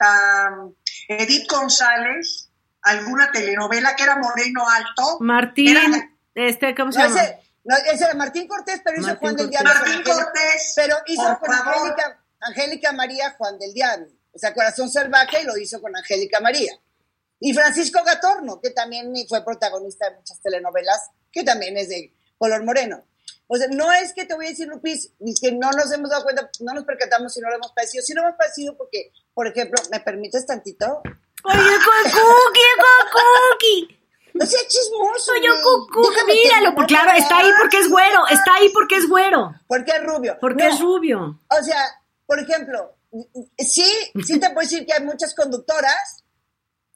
um, Edith González, alguna telenovela que era moreno alto. Martín, Era- este, ¿cómo se No, llama? ese, no, ese era Martín Cortés, pero hizo Martín Juan del. Diablo. Martín Cortés, Pero hizo por con. Angélica, Angélica María Juan del Diablo. O sea, Corazón Salvaje lo hizo con Angélica María. Y Francisco Gatorno, que también fue protagonista de muchas telenovelas, que también es de color moreno. O sea, no es que te voy a decir, Lupis, ni que no nos hemos dado cuenta, no nos percatamos si no lo hemos padecido. Sí lo hemos padecido porque, por ejemplo, ¿me permites tantito? Oye, Cucuqui, Cucuqui. No sea chismoso. Oye, güey. Cucuqui, Déjame míralo, porque claro, está ahí porque es güero, está ahí porque es güero, Porque es rubio. porque No, es rubio. O sea, por ejemplo, sí, sí te puedo decir que hay muchas conductoras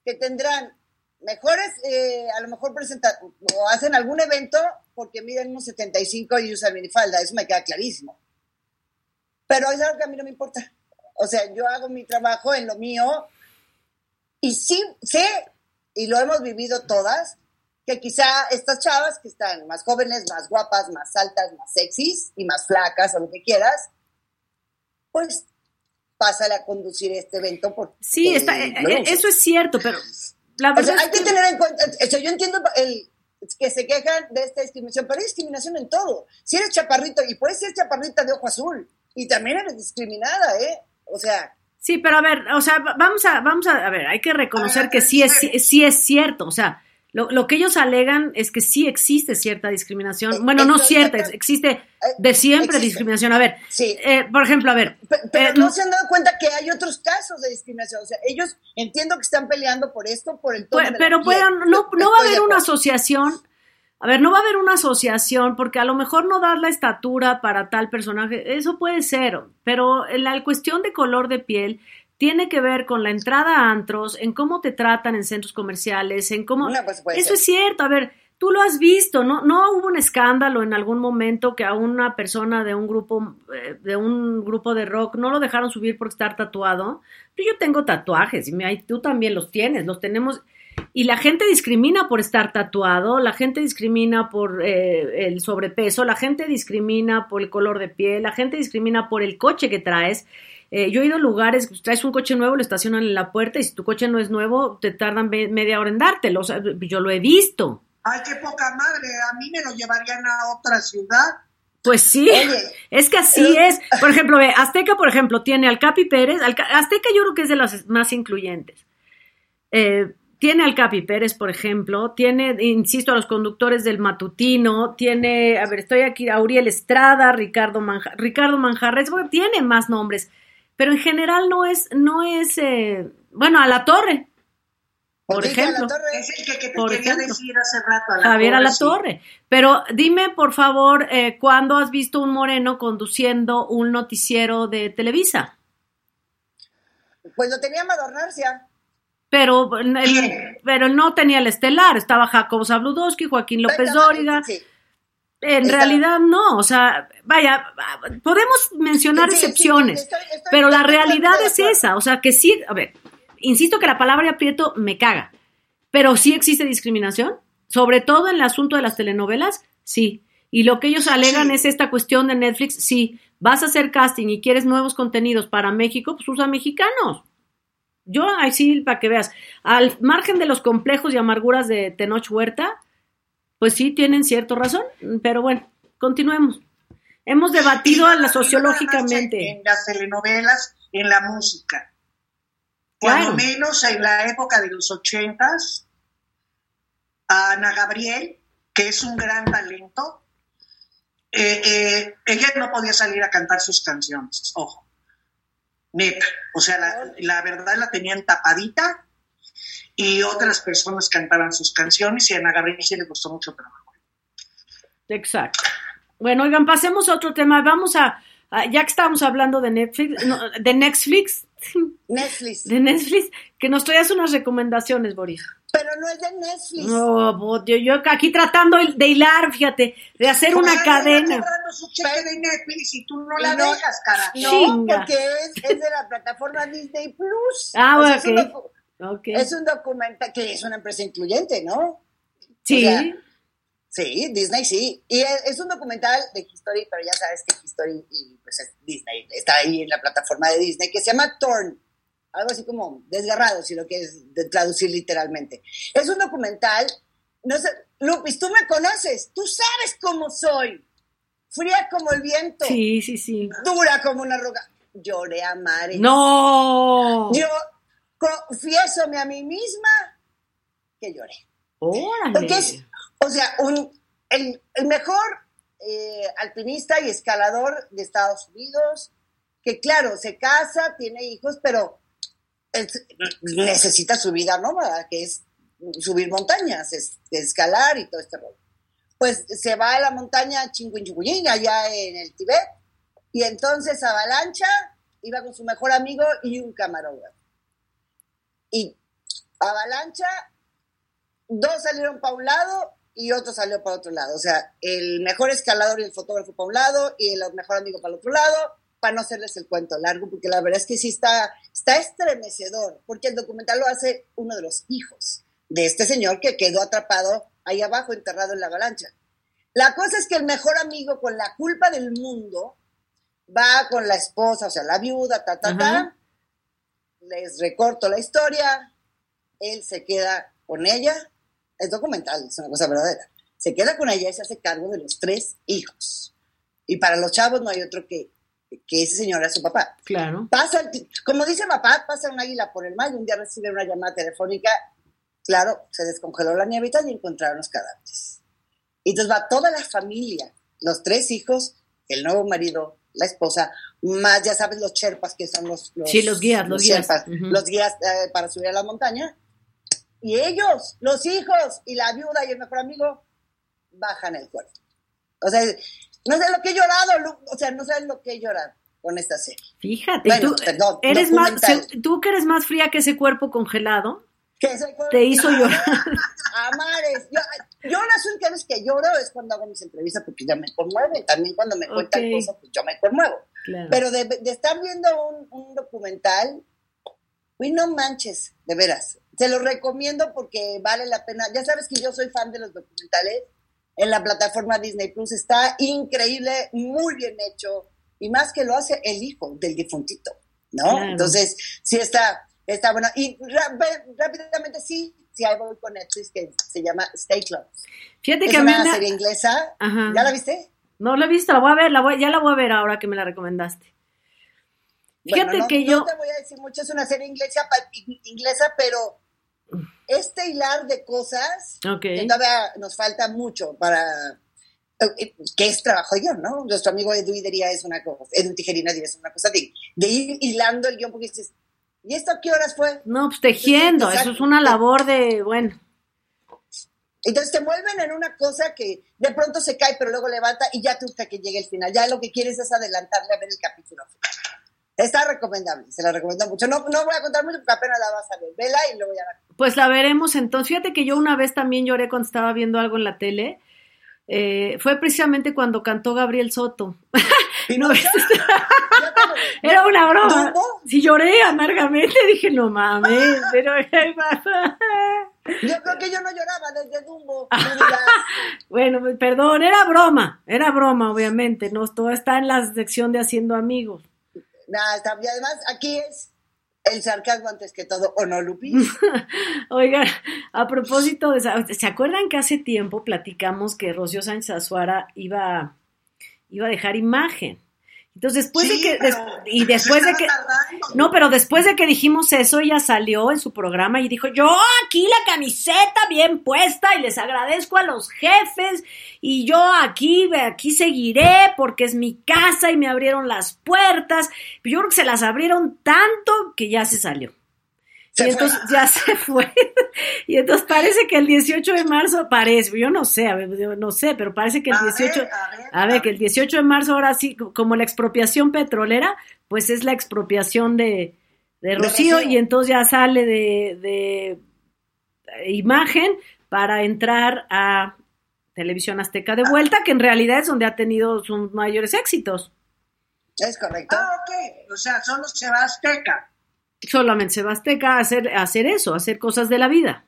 que tendrán mejores, eh, a lo mejor presentan o hacen algún evento porque miden unos 75 y usan minifalda, eso me queda clarísimo. Pero es algo que a mí no me importa. O sea, yo hago mi trabajo en lo mío y sí sé, y lo hemos vivido todas, que quizá estas chavas que están más jóvenes, más guapas, más altas, más sexys y más flacas o lo que quieras, pues pásale a conducir este evento. Porque, Sí, está, eh, eh, eso es cierto, pero la O verdad sea, hay que tener en cuenta, o sea, yo entiendo el, que se quejan de esta discriminación, pero hay discriminación en todo. Si eres chaparrito, y puedes ser chaparrita de ojo azul, y también eres discriminada, ¿eh? O sea, Sí, pero a ver, o sea, va- vamos a, vamos a, a ver, hay que reconocer A ver, que sí es, sí es cierto, o sea, lo, lo que ellos alegan es que sí existe cierta discriminación, Eh, bueno, no entonces, cierta, eh, ex- existe de siempre existe. discriminación. A ver, Sí. eh, por ejemplo, a ver, pe- pero eh, no se han dado cuenta que hay otros casos de discriminación. O sea, ellos entiendo que están peleando por esto, por el la pero piel. puedan- no, no va a haber una asociación. A ver, no va a haber una asociación porque a lo mejor no das la estatura para tal personaje, eso puede ser, pero la cuestión de color de piel tiene que ver con la entrada a antros, en cómo te tratan en centros comerciales, en cómo... pues eso es cierto, a ver, tú lo has visto, ¿no? No hubo un escándalo en algún momento que a una persona de un grupo, eh, de un grupo de rock no lo dejaron subir por estar tatuado. Pero yo tengo tatuajes y tú también los tienes, los tenemos y la gente discrimina por estar tatuado, la gente discrimina por eh, el sobrepeso, la gente discrimina por el color de piel, la gente discrimina por el coche que traes. Eh, yo he ido a lugares, traes un coche nuevo, lo estacionan en la puerta y si tu coche no es nuevo, te tardan media hora en dártelo. O sea, yo lo he visto. Ay, qué poca madre, a mí me lo llevarían a otra ciudad. Pues sí, [laughs] es que así es. Por ejemplo, Azteca, por ejemplo, tiene al Capi Pérez. Azteca yo creo que es de las más incluyentes. Eh, tiene al Capi Pérez, por ejemplo, tiene, insisto, a los conductores del matutino, tiene, a ver, estoy aquí, Auriel Estrada, Ricardo, Ricardo Manjarres, bueno, tiene más nombres, pero en general no es, no es, eh, bueno, a la torre, por ejemplo. Es el que, te quería decir hace rato. A la Javier torre, a la torre. Pero dime, por favor, eh, ¿cuándo has visto un moreno conduciendo un noticiero de Televisa? Pues lo tenía Madornarcia pero, pero no tenía el estelar, estaba Jacobo Zabludowski, Joaquín López Dóriga. En realidad no, o sea, vaya, podemos mencionar excepciones, pero la realidad es esa, o sea, que sí, a ver, insisto que la palabra aprieto me caga, pero sí existe discriminación, sobre todo en el asunto de las telenovelas, sí. Y lo que ellos alegan es esta cuestión de Netflix, sí, vas a hacer casting y quieres nuevos contenidos para México, pues usa mexicanos. Yo, así para que veas, al margen de los complejos y amarguras de Tenoch Huerta, pues sí tienen cierta razón, pero bueno, continuemos. Hemos debatido a la sociológicamente. En las telenovelas, en la música. Cuando menos en la época de los ochentas, Ana Gabriel, que es un gran talento, eh, eh, ella no podía salir a cantar sus canciones, ojo neta. O sea, la, verdad la tenían tapadita y otras personas cantaban sus canciones y a Ana Gabriel sí le costó mucho trabajo. Exacto. Bueno, oigan, pasemos a otro tema. Vamos a, ya que estábamos hablando de Netflix, de Netflix, [laughs] Netflix. De Netflix, que nos traigas unas recomendaciones, Boris. Pero no es de Netflix. No, yo, yo aquí tratando de hilar, fíjate, de hacer una cadena. su cheque de Netflix y tú no la dejas, cara. No, porque es, es, de la plataforma Disney Plus. Ah, bueno, okay. es un documental que es una empresa incluyente, ¿no? Sí. Sí, Disney sí. Y es, un documental de History, pero ya sabes que History y pues Disney está ahí en la plataforma de Disney que se llama Torn algo así como desgarrado, si lo quieres de traducir literalmente. Es un documental, no sé, Lupis, tú me conoces, tú sabes cómo soy, fría como el viento. Sí, sí, sí. Dura como una roca. Lloré a mares. No. Yo confiésome a mí misma que lloré. Órale. Porque es, o sea, un, el, el mejor eh, alpinista y escalador de Estados Unidos, que claro, se casa, tiene hijos, pero necesita su vida nómada, que es subir montañas, es, escalar y todo este rollo. Pues se va a la montaña Chinguinchuguyin, allá en el Tibet, y entonces avalancha, iba con su mejor amigo y un camarógrafo. Y avalancha, dos salieron para un lado y otro salió para otro lado. O sea, el mejor escalador y el fotógrafo para un lado y el mejor amigo para el otro lado, para no hacerles el cuento largo, porque la verdad es que sí está, está estremecedor, porque el documental lo hace uno de los hijos de este señor que quedó atrapado ahí abajo, enterrado en la avalancha. La cosa es que el mejor amigo, con la culpa del mundo, va con la esposa, o sea, la viuda, ta, ta, ta, les recorto la historia, él se queda con ella, es documental, es una cosa verdadera, se queda con ella y se hace cargo de los tres hijos. Y para los chavos no hay otro que que ese señor era su papá. Claro. Pasa, como dice papá, pasa un águila por el mar y un día recibe una llamada telefónica. Claro, se descongeló la nievita y encontraron los cadáveres. Y entonces va toda la familia, los tres hijos, el nuevo marido, la esposa, más ya sabes los cherpas que son los, los sí, los guías, los, guías, los guías eh, para subir a la montaña. Y ellos, los hijos y la viuda y el mejor amigo, bajan el cuerpo. O sea, no sé lo que he llorado, o sea, no sabes lo que he llorado con esta serie. Fíjate, tú, eres más, tú que eres más fría que ese cuerpo congelado, te hizo [laughs] llorar. Amares, yo, yo las únicas veces que lloro es cuando hago mis entrevistas porque ya me conmueve, también cuando me cuentan cosas, pues yo me conmuevo. Pero de, estar viendo un, un documental, uy, no manches, de veras, se lo recomiendo porque vale la pena. Ya sabes que yo soy fan de los documentales en la plataforma Disney Plus. Está increíble, muy bien hecho. Y más que lo hace el hijo del difuntito, ¿no? Entonces, sí está, está bueno. Y rápidamente, sí, sí, ahí voy con Netflix que se llama Stay Close. Fíjate es que una serie inglesa. ¿Ya la viste? No la he visto, la voy a ver, la ya la voy a ver ahora que me la recomendaste. Fíjate que yo. No te voy a decir mucho, es una serie inglesa, inglesa pero este hilar de cosas que todavía nos falta mucho para eh, que es trabajo de guion, ¿no? Nuestro amigo Edu diría es una cosa, Edu Tijerina diría es una cosa de, ir hilando el guion porque dices, ¿y esto a qué horas fue? No, pues tejiendo, eso es una labor de, bueno. Entonces te mueven en una cosa que de pronto se cae, pero luego levanta y ya tú hasta que llegue el final. Ya lo que quieres es adelantarle a ver el capítulo final. Está recomendable, se la recomiendo mucho. No, no voy a contar mucho porque apenas la vas a ver. Vela y luego ya la... Pues la veremos entonces. Fíjate que yo una vez también lloré cuando estaba viendo algo en la tele. Eh, fue precisamente cuando cantó Gabriel Soto. [laughs] no, Era una broma. Si lloré amargamente, dije, no mames, [laughs] pero Yo creo que yo no lloraba desde Dumbo. [laughs] bueno, perdón, era broma, era broma, obviamente. No, todo está en la sección de Haciendo Amigos. Nada, y además aquí es el sarcasmo antes que todo, ¿o no, Lupi? [laughs] Oigan, a propósito de... ¿Se acuerdan que hace tiempo platicamos que Rocío Sánchez Azuara iba, iba a dejar imagen? Entonces, después de que. y después de que. No, pero después de que dijimos eso, ella salió en su programa y dijo: Yo aquí la camiseta bien puesta y les agradezco a los jefes y yo aquí, aquí seguiré porque es mi casa y me abrieron las puertas. Yo creo que se las abrieron tanto que ya se salió y entonces ya se fue. [laughs] y entonces parece que el 18 de marzo, parece, yo no sé, a ver, no sé, pero parece que el 18, a ver, que el 18 de marzo ahora sí, como la expropiación petrolera, pues es la expropiación de, de Rocío y entonces ya sale de, de imagen para entrar a Televisión Azteca de vuelta, que en realidad es donde ha tenido sus mayores éxitos. Es correcto. Ah, ok. O sea, solo se va a Azteca solamente se va a Azteca a hacer, hacer eso, hacer cosas de la vida.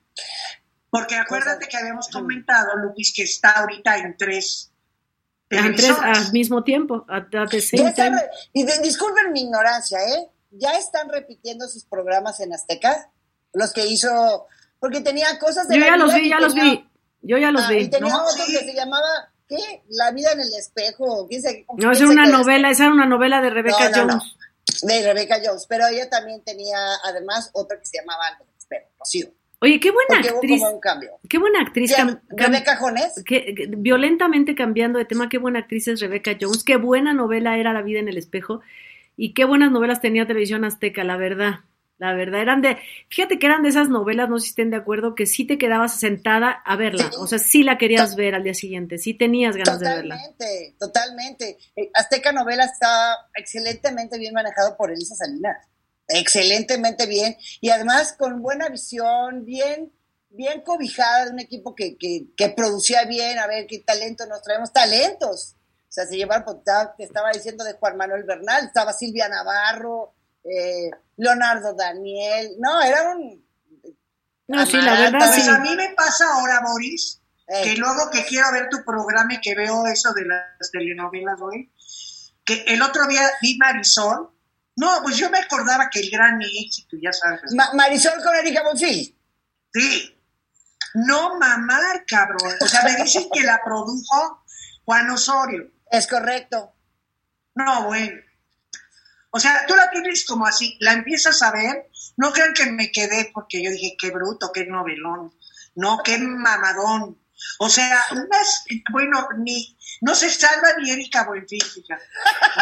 Porque acuérdate que habíamos comentado, Lupis, que está ahorita en tres en tres al mismo tiempo. y disculpen mi ignorancia, ¿eh? ¿Ya están repitiendo sus programas en Azteca? Los que hizo, porque tenía cosas de... Yo ya los vi, ya los vi. Yo ya los ah, vi. Y tenía otro que se llamaba, ¿qué? La vida en el espejo. no, esa era una novela, esa era una novela de Rebecca Jones de Rebecca Jones, pero ella también tenía además otra que se llamaba algo, espero, Rocío. Oye, qué buena actriz. Qué buena actriz. Rebecca Jones. Que, violentamente cambiando de tema, qué buena actriz es Rebecca Jones. Qué buena novela era La vida en el espejo. Y qué buenas novelas tenía Televisión Azteca, la verdad. La verdad, eran de, fíjate que eran de esas novelas, no sé si estén de acuerdo, que sí te quedabas sentada a verla, o sea, sí la querías ver al día siguiente, sí tenías ganas de verla. Totalmente, totalmente. Eh, Azteca Novela está excelentemente bien manejado por Elisa Salinas, excelentemente bien, y además con buena visión, bien, bien cobijada de un equipo que, que, que producía bien, a ver qué talento nos traemos, talentos. O sea, se llevaron, pues, te estaba diciendo de Juan Manuel Bernal, estaba Silvia Navarro, eh, Leonardo Daniel, no, era un... No, sí, la verdad pues a mí me pasa ahora, Boris, que eh. luego que quiero ver tu programa y que veo eso de las telenovelas hoy, que el otro día vi Marisol, no, pues yo me acordaba que el gran éxito, ya sabes. Marisol con Erika Bonfil. Sí. No mamar, cabrón. O sea, me dicen que la produjo Juan Osorio. Es correcto. No, bueno. O sea, tú la tienes como así, la empiezas a ver, no crean que me quedé porque yo dije, qué bruto, qué novelón, no, qué mamadón. O sea, unas, bueno, ni, no se salva ni Erika fíjate.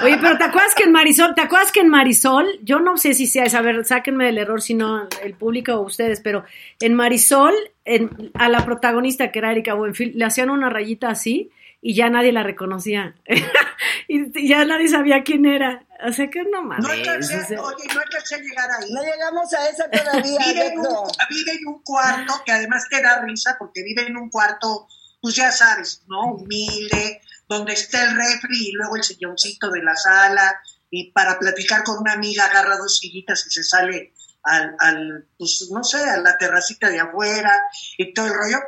Oye, pero ¿te acuerdas que en Marisol, ¿te acuerdas que en Marisol, yo no sé si sea, a ver, sáquenme del error, si no el público o ustedes, pero en Marisol, en, a la protagonista que era Erika Buenfil, le hacían una rayita así y ya nadie la reconocía. [laughs] y ya nadie sabía quién era. O sea que no mames. No alcancé, oye, no alcancé a llegar ahí. No llegamos a esa todavía. [laughs] vive, en un, vive en un cuarto que además te da risa porque vive en un cuarto, pues ya sabes, ¿no? Humilde, donde está el refri y luego el silloncito de la sala y para platicar con una amiga agarra dos sillitas y se sale al, al pues no sé, a la terracita de afuera y todo el rollo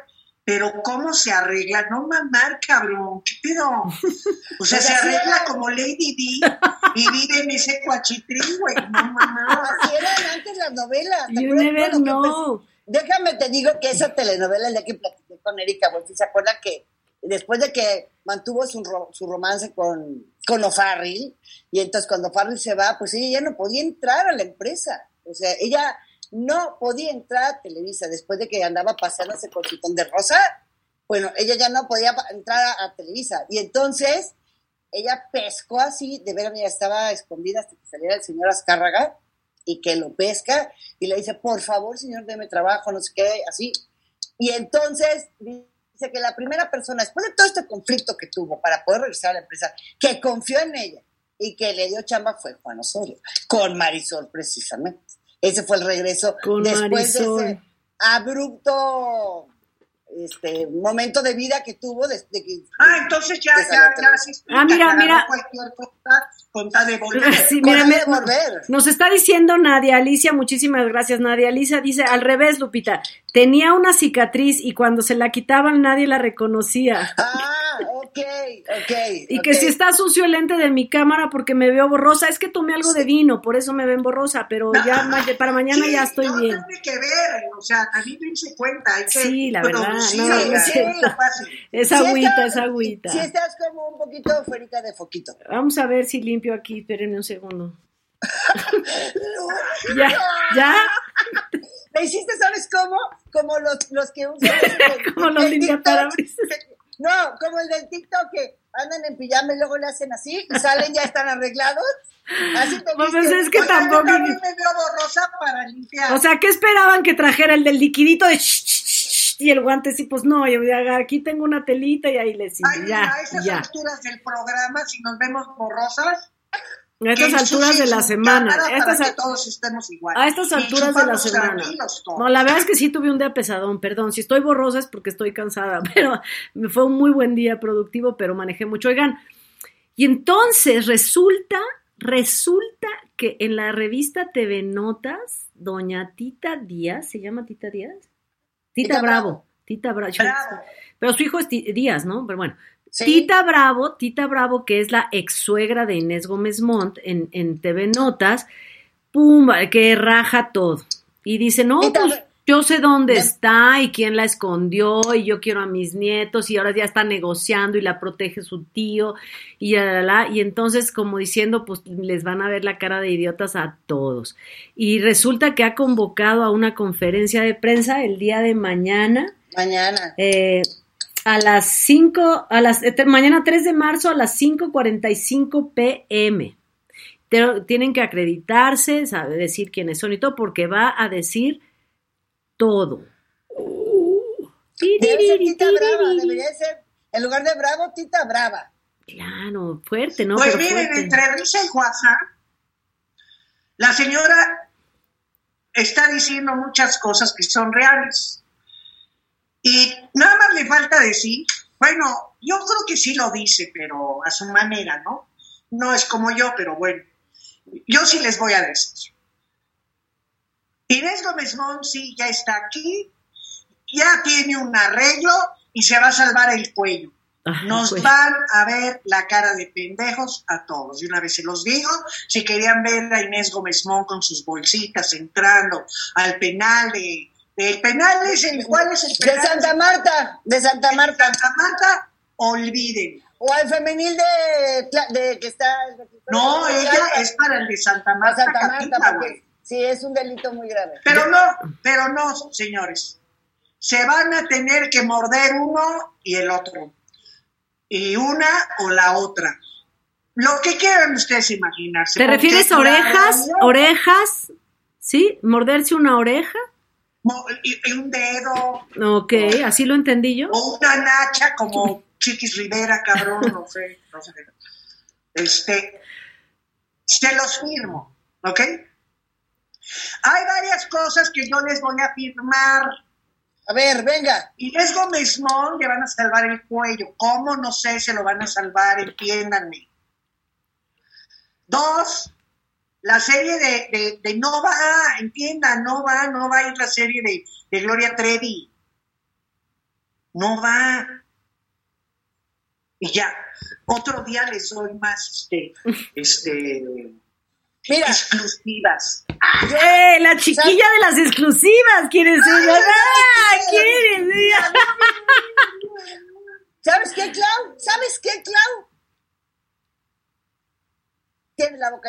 pero ¿cómo se arregla? No mamar, cabrón, ¿qué pedo? O sea, se arregla como Lady D y vive en ese cuachitrín, güey, no mamar. Así eran antes las novelas. You never know. Déjame te digo que esa telenovela, el día que platiqué con Erika Bolsi, ¿se acuerda que después de que mantuvo su, su romance con, con O'Farrill, y entonces cuando O'Farrill se va, pues ella ya no podía entrar a la empresa. O sea, ella no podía entrar a Televisa después de que andaba paseándose con su de rosa. Bueno, ella ya no podía entrar a, Televisa. Y entonces ella pescó así, de ver, ya estaba escondida hasta que saliera el señor Azcárraga y que lo pesca y le dice, por favor, señor, deme trabajo, no sé qué, así. Y entonces dice que la primera persona, después de todo este conflicto que tuvo para poder regresar a la empresa, que confió en ella y que le dio chamba fue Juan Osorio, con Marisol precisamente. Ese fue el regreso después de ese abrupto este momento de vida que tuvo desde que ah entonces ya ya ah mira mira. cualquier cosa con de volver. Sí, mira, de volver. nos está diciendo Nadia Alicia muchísimas gracias Nadia Alicia dice al revés Lupita tenía una cicatriz y cuando se la quitaban nadie la reconocía ah ok ok y que si está sucio el lente de mi cámara porque me veo borrosa es que tomé algo de vino por eso me ven borrosa pero ya para mañana ya estoy no, bien tiene que ver o sea también se cuenta hay que sí la verdad no, no, es [laughs] agüita, es agüita. Si estás como un poquito fuera de foquito. Vamos a ver si limpio aquí, espérenme un segundo. [laughs] ya, ya. ¿Le hiciste, sabes cómo? Como los, los que usan. [laughs] como los limpiaparabrisas. No, como el del TikTok que andan en pijama y luego le hacen así y salen ya están arreglados. Así te [laughs] pues es que tampoco. me veo borrosa para limpiar. O sea, ¿qué esperaban que trajera el del liquidito de y el guante sí, pues no, yo aquí tengo una telita y ahí les Ay, ya, a estas alturas del programa, si nos vemos borrosas, a estas alturas de la semana. A estas, que todos estemos igual. A estas alturas de la semana. No, la verdad es que sí tuve un día pesadón, perdón. Si estoy borrosa es porque estoy cansada, [laughs] pero me fue un muy buen día productivo, pero manejé mucho. Oigan, y entonces resulta, resulta que en la revista TV Notas, doña Tita Díaz, ¿se llama Tita Díaz? Tita, Bravo. Tita Bravo. Pero su hijo es Díaz, ¿no? Pero bueno. Tita Bravo, Tita Bravo, que es la ex suegra de Inés Gómez Montt en, en TV Notas, pum, que raja todo. Y dice, no, pues yo sé dónde está y quién la escondió y yo quiero a mis nietos y ahora ya está negociando y la protege su tío y la, y entonces como diciendo pues les van a ver la cara de idiotas a todos. Y resulta que ha convocado a una conferencia de prensa el día de mañana. Mañana. Eh, a las 5 a las eh, mañana 3 de marzo a las 5:45 pm tienen que acreditarse, sabe decir quiénes son y todo, porque va a decir todo. Debe ser Tita Brava, debería ser, en lugar de Bravo, Tita Brava. Claro, fuerte, ¿no? Pues miren, entre risa y WhatsApp, la señora está diciendo muchas cosas que son reales. Y nada más le falta decir, bueno, yo creo que sí lo dice, pero a su manera, ¿no? No es como yo, pero bueno, yo sí les voy a decir. Inés Gómez sí ya está aquí, ya tiene un arreglo y se va a salvar el cuello. Nos pues. van a ver la cara de pendejos a todos. Y una vez se los digo, si querían ver a Inés Gómez con sus bolsitas entrando al penal de... El penal es el... ¿Cuál es el penal? De Santa Marta, de Santa Marta. Santa Marta, olviden. O al femenil de, que está... No, ella es para el de Santa Marta. Santa Marta, Sí, es un delito muy grave. Pero no, pero no, señores. se van a tener que morder uno y el otro. Y una o la otra. Lo que quieran ustedes imaginarse. ¿Te refieres a orejas? ¿Orejas? ¿Sí? ¿Morderse una oreja? Un dedo Ok, así lo entendí yo. o una nacha como Chiquis Rivera, cabrón, no sé, no sé. Este, se los firmo, ¿ok? Hay varias cosas que yo les voy a firmar. A ver, venga. Inés Gómez Mon le van a salvar el cuello. ¿Cómo? No sé, se lo van a salvar, entiéndanme. Dos, la serie de, de, de no va, entiendan, no va, no va a ir la serie de, de Gloria Trevi. No va. Y ya, otro día les doy más este, este, Mira, exclusivas. ¡Eh! La chiquilla de las exclusivas, ¿quieres ser? ¡Ah! ¿Quieres? ¿sabes qué, Clau? ¿Sabes qué, Clau? Tiene la boca.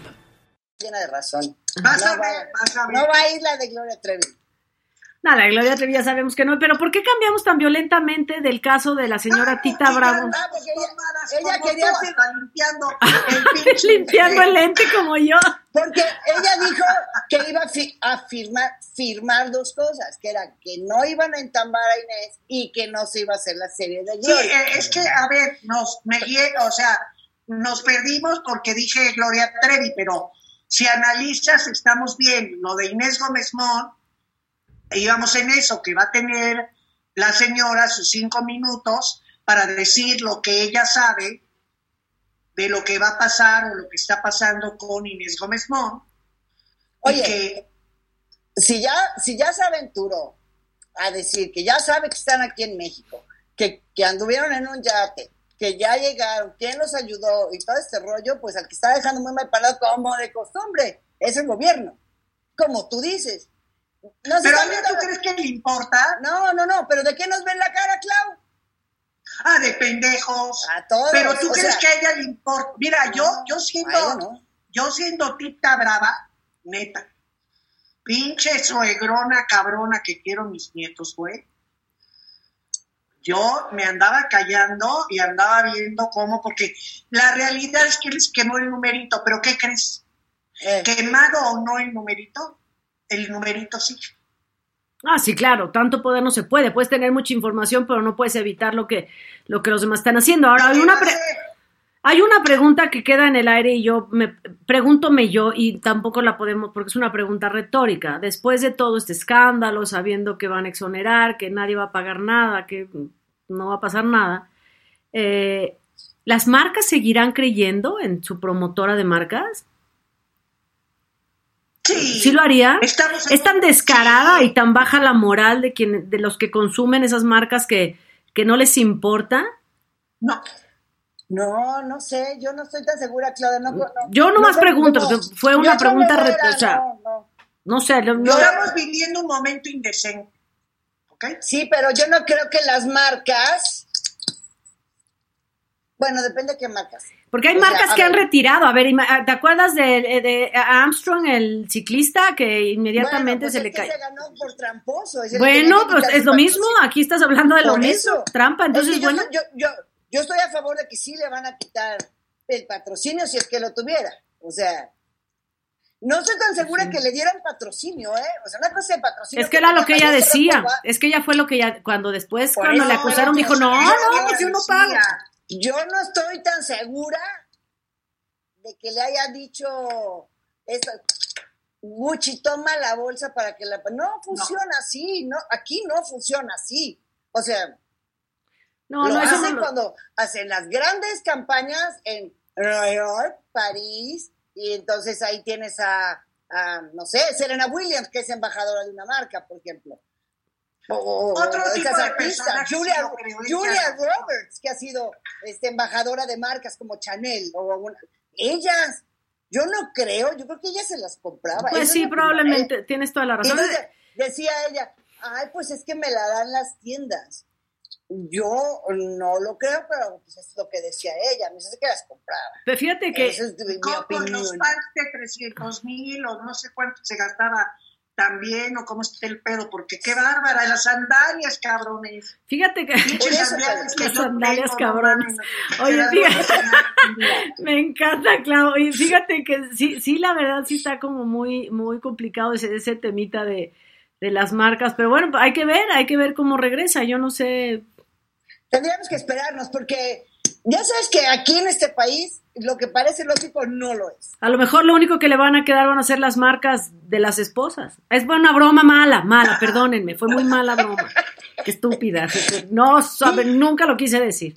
Llena de razón. A no, va, no va a ir la de Gloria Trevi. No, la Gloria Trevi ya sabemos que no, pero ¿por qué cambiamos tan violentamente del caso de la señora Tita Bravo? Ah, porque ella- ella quería hasta limpiando [laughs] el Limpiando el lente como yo. Porque ella dijo que iba a, fi- a firmar, firmar dos cosas, que era que no iban a entambar a Inés y que no se iba a hacer la serie de Sí, Gloria. eh, es que, a ver, nos, me o sea, nos perdimos porque dije Gloria Trevi, pero si analizas, estamos bien. Lo de Inés Gómez Mont, íbamos en eso, que va a tener la señora sus cinco minutos para decir lo que ella sabe de lo que va a pasar o lo que está pasando con Inés Gómez Mont. Oye, que si ya, si ya se aventuró a decir que ya sabe que están aquí en México, que, que anduvieron en un yate, que ya llegaron, quién los ayudó y todo este rollo, pues al que está dejando muy mal parado como de costumbre es el gobierno, como tú dices. Nos Pero a mí, ¿tú crees que le importa? No, no, no, pero ¿de qué nos ven la cara, Clau? Ah, de pendejos. A todos. Pero tú o crees sea, que a ella le importa. Mira, yo, yo siendo, Bueno. yo siendo tita brava, neta, pinche suegrona cabrona que quiero mis nietos, güey. Yo me andaba callando y andaba viendo cómo, porque la realidad es que les quemó el numerito, pero ¿qué crees? eh, Quemado o no el numerito, el numerito sí. Ah, sí, claro, tanto poder no se puede. Puedes tener mucha información, pero no puedes evitar lo que, lo que los demás están haciendo. Ahora, hay una, pre- hay una pregunta que queda en el aire y yo me pregúntome yo y tampoco la podemos porque es una pregunta retórica. Después de todo este escándalo, sabiendo que van a exonerar, que nadie va a pagar nada, que no va a pasar nada, eh, ¿las marcas seguirán creyendo en su promotora de marcas? Sí, ¿Sí lo? Estamos en Es tan descarada sí. y tan baja la moral de quien, de los que consumen esas marcas que, que no les importa. No, No, no sé, yo no estoy tan segura, Claudia. No, no, Yo nomás no, pregunto, porque fue una pregunta re- o sea, no, sé, lo- no- estamos viviendo un momento indecente. ¿Ok? Sí, pero yo no creo que las marcas. Bueno, depende de qué marcas. porque hay o marcas que han retirado. A ver, ima- ¿te acuerdas de, de Armstrong, el ciclista, que inmediatamente Bueno, pues se es le ganó por tramposo. que Bueno, pues es lo mismo. Aquí estás hablando de lo mismo. Trampa, entonces, Es que yo, bueno. yo, yo, yo estoy a favor de que sí le van a quitar el patrocinio si es que lo tuviera. O sea, No estoy tan segura que le dieran patrocinio, ¿eh? O sea, una cosa de patrocinio. Es que era lo que ella decía. Es que ella fue lo que ella, cuando después, cuando le acusaron, dijo, no, no, pues yo no pago. Yo no estoy tan segura de que le haya dicho eso. Gucci toma la bolsa para que la... No funciona así, no, aquí no funciona así. O sea, no, lo no, hacen cuando hacen las grandes campañas en Nueva York, París, y entonces ahí tienes a, no sé, Serena Williams, que es embajadora de una marca, por ejemplo. O, Otro tipo de Julia, Julia Roberts, que ha sido este, embajadora de marcas como Chanel, o ellas, yo no creo, yo creo que ella se las compraba. Pues sí, probablemente, tienes toda la razón. decía ella, ay, pues es que me la dan las tiendas. Yo no lo creo, pero pues es lo que decía ella, me dice que las compraba. Pero fíjate que... Esa es mi opinión. los packs de 300 mil o no sé cuánto se gastaba también o cómo está el pedo, porque qué bárbara, las sandalias, cabrones. Fíjate que... las sandalias, cabrones. Oye, fíjate, [laughs] me encanta, Clau. Oye, fíjate que sí, sí, la verdad sí está como muy, muy complicado ese, ese temita de, de las marcas, pero bueno, hay que ver, hay que ver cómo regresa. Yo no sé Tendríamos que esperarnos porque ya sabes que aquí en este país lo que parece lógico no lo es. A lo mejor lo único que le van a quedar van a ser las marcas de las esposas. Es buena broma mala, mala, perdónenme, fue muy mala broma. Qué estúpida. No, sabe, nunca lo quise decir.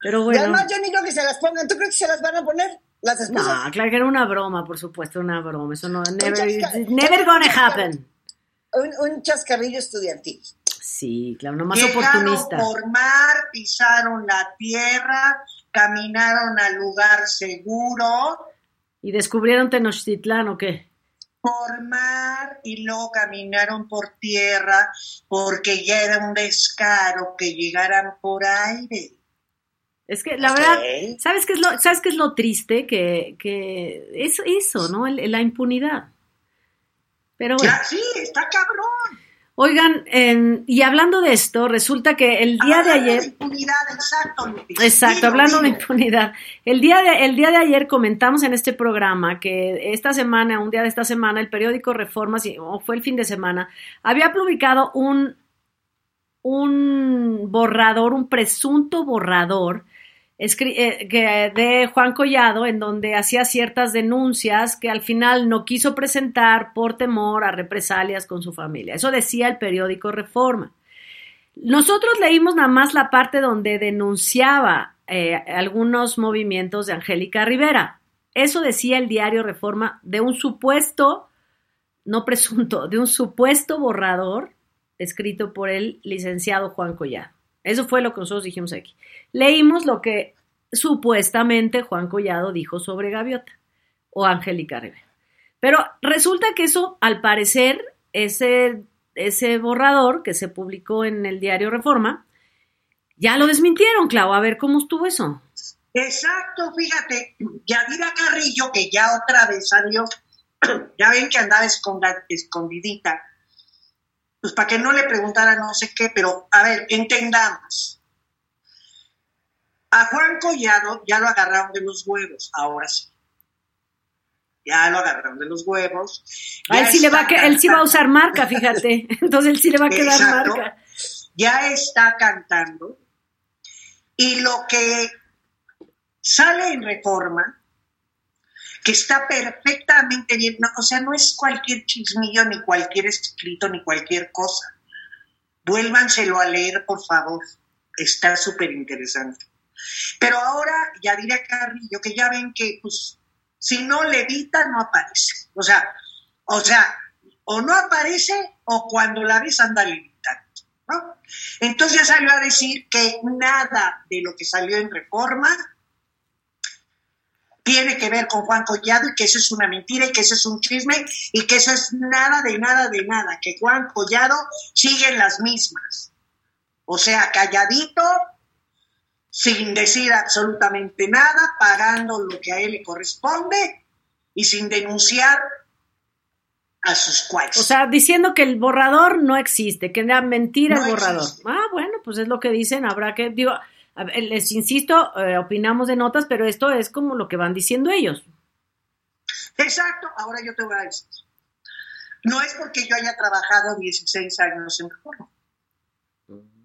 Pero bueno. Y además yo ni creo que se las pongan. ¿Tú crees que se las van a poner las esposas? No, claro que era una broma, por supuesto, una broma. Eso no, never, never gonna happen. Un, un chascarrillo estudiantil. Sí, claro, no más Llegaron oportunista. por mar, pisaron la tierra, caminaron al lugar seguro. ¿Y descubrieron Tenochtitlán o qué? Por mar y luego caminaron por tierra porque ya era un descaro que llegaran por aire. Es que la verdad, ¿sabes qué es lo, ¿sabes qué es lo triste? Que, que es eso, ¿no? la impunidad. Pero Ya, sí, está cabrón. Oigan, y hablando de esto, resulta que el día de ayer... De impunidad, exacto, Exacto, hablando de impunidad. El día de, el día de ayer comentamos en este programa que esta semana, un día de esta semana, el periódico Reformas, o fue el fin de semana, había publicado un, un borrador, un presunto borrador de Juan Collado, en donde hacía ciertas denuncias que al final no quiso presentar por temor a represalias con su familia. Eso decía el periódico Reforma. Nosotros leímos nada más la parte donde denunciaba eh, algunos movimientos de Angélica Rivera. Eso decía el diario Reforma de un supuesto, no presunto, de un supuesto borrador escrito por el licenciado Juan Collado. Eso fue lo que nosotros dijimos aquí. Leímos lo que supuestamente Juan Collado dijo sobre Gaviota o Angélica Rivera. Pero resulta que eso, al parecer, ese, ese borrador que se publicó en el diario Reforma, ya lo desmintieron, Clau. A ver cómo estuvo eso. Exacto, fíjate, Yadira Carrillo, que ya otra vez salió, [clears throat] ya ven que andaba escondidita, pues para que no le preguntara no sé qué, pero a ver, entendamos. A Juan Collado ya lo agarraron de los huevos, ahora sí. Ya lo agarraron de los huevos. A él sí, le va a, él sí va a usar marca, fíjate. [laughs] Entonces él sí le va a quedar marca. Ya está cantando. Y lo que sale en reforma que está perfectamente bien, o sea, no es cualquier chismillo, ni cualquier escrito, ni cualquier cosa. Vuélvanselo a leer, por favor. Está súper interesante. Pero ahora ya diré Carrillo que ya ven que, pues, si no levita, no aparece. O sea, o sea, o no aparece o cuando la ves anda levitando. Entonces ya salió a decir que nada de lo que salió en reforma tiene que ver con Juan Collado y que eso es una mentira y que eso es un chisme y que eso es nada de nada de nada, que Juan Collado sigue en las mismas. O sea, calladito, sin decir absolutamente nada, pagando lo que a él le corresponde y sin denunciar a sus cuales. O sea, diciendo que el borrador no existe, que era mentira el borrador. Ah, bueno, pues es lo que dicen, habrá que, digo, les insisto, eh, opinamos de notas, pero esto es como lo que van diciendo ellos. Exacto, ahora yo te voy a decir. No es porque yo haya trabajado 16 años en reforma.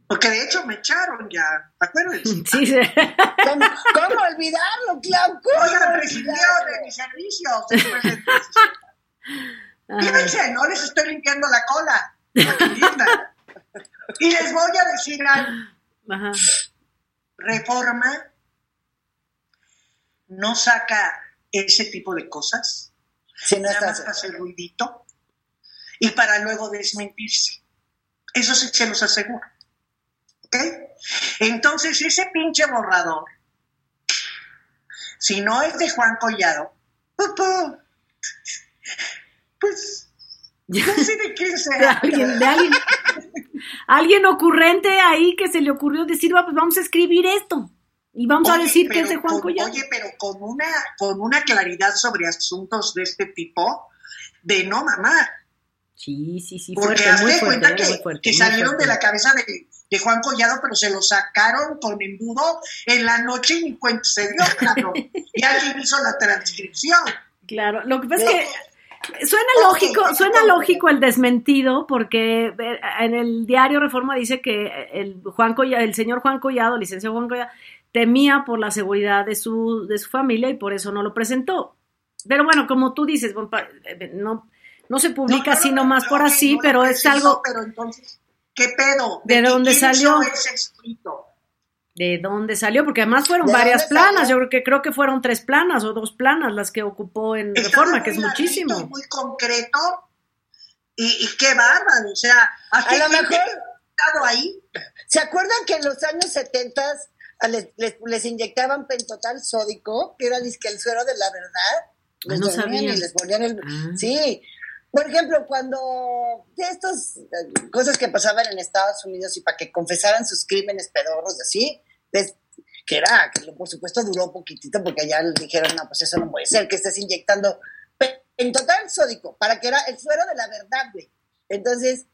Porque de hecho me echaron ya, ¿te acuerdas? [laughs] Sí, sí. ¿Cómo, cómo olvidarlo, Clau? ¿Cómo prescindió de mis servicios. después de 16. Fíjense, no les estoy limpiando la cola. Y les voy a decir algo. Ajá. Reforma no saca ese tipo de cosas, Si no nada más hacer ruidito y para luego desmentirse. Eso sí se los aseguro. ¿Ok? Entonces, ese pinche borrador, si no es de Juan Collado, ¡pupú! pues no sé de quién [laughs] De será. alguien, de alguien, alguien ocurrente ahí que se le ocurrió decir, "Va, pues vamos a escribir esto. Y vamos a decir que es de Juan con- Collado. Oye, pero con una, con una claridad sobre asuntos de este tipo, de no mamá. Sí, sí, sí, Porque fuerte, muy hazte fuerte, cuenta eh, que, fuerte, salieron fuerte. de la cabeza de, de Juan Collado, pero se lo sacaron con embudo en la noche y ni cuenta se dio, cabrón. y alguien hizo la transcripción. Claro, lo que pasa es que suena lógico, suena lógico el desmentido, porque eh, en el diario Reforma dice que el Juan Collado, el señor Juan Collado, licenciado Juan Collado, temía por la seguridad de su, de su familia y por eso no lo presentó. Pero bueno, como tú dices, eh, no, no se publica No, no, así no, nomás no, por así, pero es algo Pero entonces, ¿qué pedo? ¿De dónde salió? ese escrito? de dónde salió, porque además fueron ¿De varias planas, salió? yo creo que creo que fueron tres planas o dos planas las que ocupó en Estaba Reforma, que es muchísimo. Muy concreto. Y, y qué bárbaro. O sea, hasta A lo mejor- estado ahí. ¿Se acuerdan que en los años 70 les, les, les inyectaban pentotal sódico, que era disque el suero de la verdad? Les Ah, no dormían sabía. y les ponían el... Ah. Sí. Por ejemplo, cuando estas eh, cosas que pasaban en Estados Unidos y para que confesaran sus crímenes pedorros así, les- que era, que por supuesto duró poquitito porque ya le dijeron, no, pues eso no puede ser, que estés inyectando pe- pentotal sódico, para que era el suero de la verdad, güey. Entonces,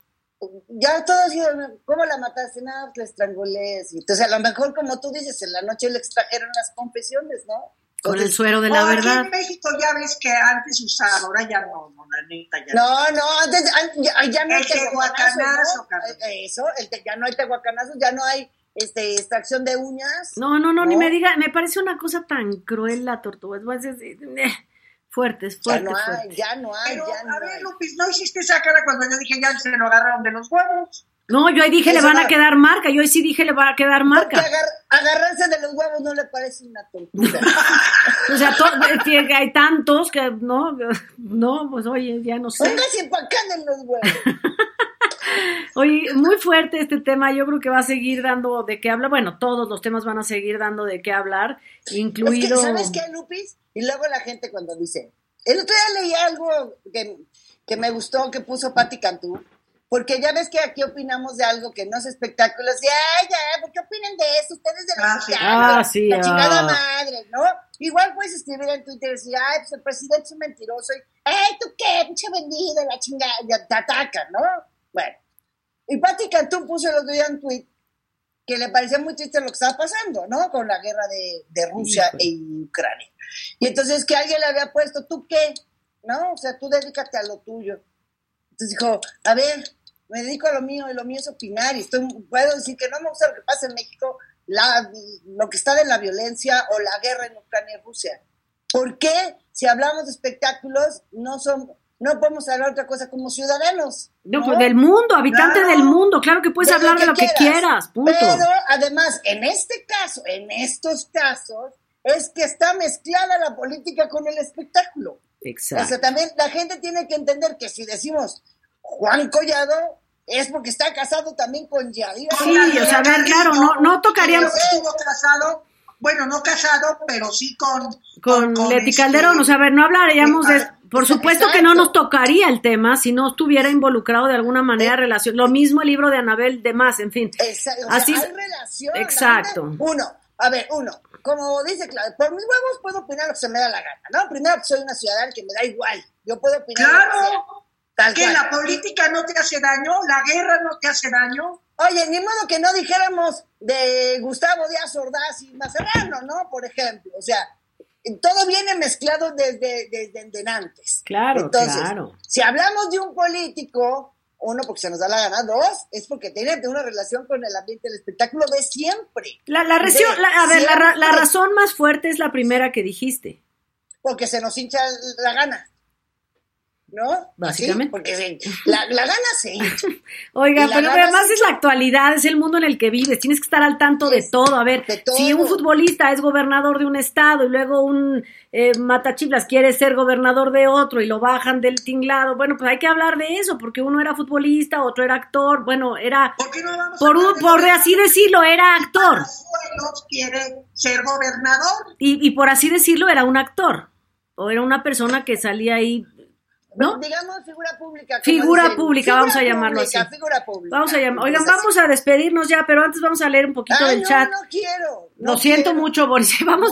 ya todos dijeron, ¿cómo la mataste? No, pues la estrangulé. Y Entonces, a lo mejor, como tú dices, en la noche le extrajeron las confesiones, ¿no? Con el suero de la O aquí verdad. en México ya ves que antes usaba, ahora ya no, no, la neta ya No, no, antes ya, ya no El hay tehuacanazo, tehuacanazo. Eh, Eso, el te- ya no hay tehuacanazos, ya no hay este, extracción de uñas. No, no, no, ni me diga, me parece una cosa tan cruel la tortuga. Es, es- es- eh, fuertes, Ya fuertes, no hay, fuertes. ya no hay, Pero, ya no a ver. Lupis, ¿no hiciste esa cara cuando yo dije ya se lo agarraron de los huevos? No, yo ahí dije le van a quedar marca, yo ahí sí dije le va a quedar marca. agar- agarrarse de los huevos no le parece una tortura. [laughs] O sea, to- eh, hay tantos que no, no, pues oye, ya no sé. Póngase en los huevos. [laughs] Oye, muy fuerte este tema, yo creo que va a seguir dando de qué hablar. Bueno, todos los temas van a seguir dando de qué hablar, Es que, incluido... ¿sabes qué, Lupis? Y luego la gente cuando dice, el otro día leí algo que, que me gustó, que puso Patti Cantú, porque ya ves que aquí opinamos de algo que no es espectáculos, y ay, ya, ¿por qué opinan de eso? Ustedes de los Ah, sí. Ah, sí, la ah. chingada madre, ¿no? Igual puedes escribir en Twitter y decir, ay, pues el presidente es un mentiroso, y, ay, ¿tú qué? Pinche vendido, la chingada, ya te atacan, ¿no? Bueno, y Patti Cantú puso el otro día un tweet que le parecía muy triste lo que estaba pasando, ¿no? Con la guerra de, de Rusia e Ucrania. Y entonces que alguien le había puesto, ¿tú qué? ¿No? O sea, tú dedícate a lo tuyo. Entonces dijo, a ver, me dedico a lo mío y lo mío es opinar y estoy, puedo decir que no me gusta lo que pasa en México, la, lo que está de la violencia o la guerra en Ucrania y Rusia. ¿Por qué si hablamos de espectáculos no son, no podemos hablar otra cosa como ciudadanos? No, pues del mundo, habitante Claro. del mundo, claro que puedes De hablar de lo que quieras, punto. Pero además, en este caso, en estos casos, es que está mezclada la política con el espectáculo. O Exacto. sea, también la gente tiene que entender que si decimos Juan Collado, es porque está casado también con Yadira. Sí, o sea, a ver, claro, no, no tocaríamos estuvo casado, bueno, no casado, pero sí con... con Leti este- Calderón, o sea, a ver, no hablaríamos de... Por supuesto que no nos tocaría el tema si no estuviera involucrado de alguna manera relación. Lo mismo el libro de Anabel de más, en fin. Exacto, Así sea, hay relación. Exacto. gente- uno, a ver, uno, como dice Claudia, por mis huevos puedo opinar lo que se me da la gana, ¿no? Primero, que soy una ciudadana que me da igual. Yo puedo opinar lo que sea. Tal que cual. la política no te hace daño, la guerra no te hace daño. Oye, ni modo que no dijéramos de Gustavo Díaz Ordaz y Mazarrano, ¿no? Por ejemplo, o sea, todo viene mezclado desde, desde, antes. Claro, Entonces, claro. Si hablamos de un político, uno, porque se nos da la gana, dos, es porque tiene una relación con el ambiente del espectáculo de siempre. La, la, a ver, la, razón más fuerte es la primera que dijiste. Porque se nos hincha la gana. ¿No? Básicamente. Porque la, la, gana se [laughs] Oiga, pero además es la actualidad, es el mundo en el que vives, tienes que estar al tanto de todo. A ver, si un futbolista es gobernador de un estado y luego un eh, matachiflas quiere ser gobernador de otro y lo bajan del tinglado, bueno, pues hay que hablar de eso, porque uno era futbolista, otro era actor, bueno, era... ¿Por qué no vamos por, un, por así decirlo, era actor. quiere ser gobernador. Y, y por así decirlo, era un actor. O era una persona que salía ahí ¿no? Digamos figura pública. Figura pública, vamos a llamarlo así. Figura pública. Vamos a llamar. Oigan, vamos a despedirnos ya, pero antes vamos a leer un poquito del chat. No, quiero. Lo siento mucho, Boris. [laughs] Llevamos,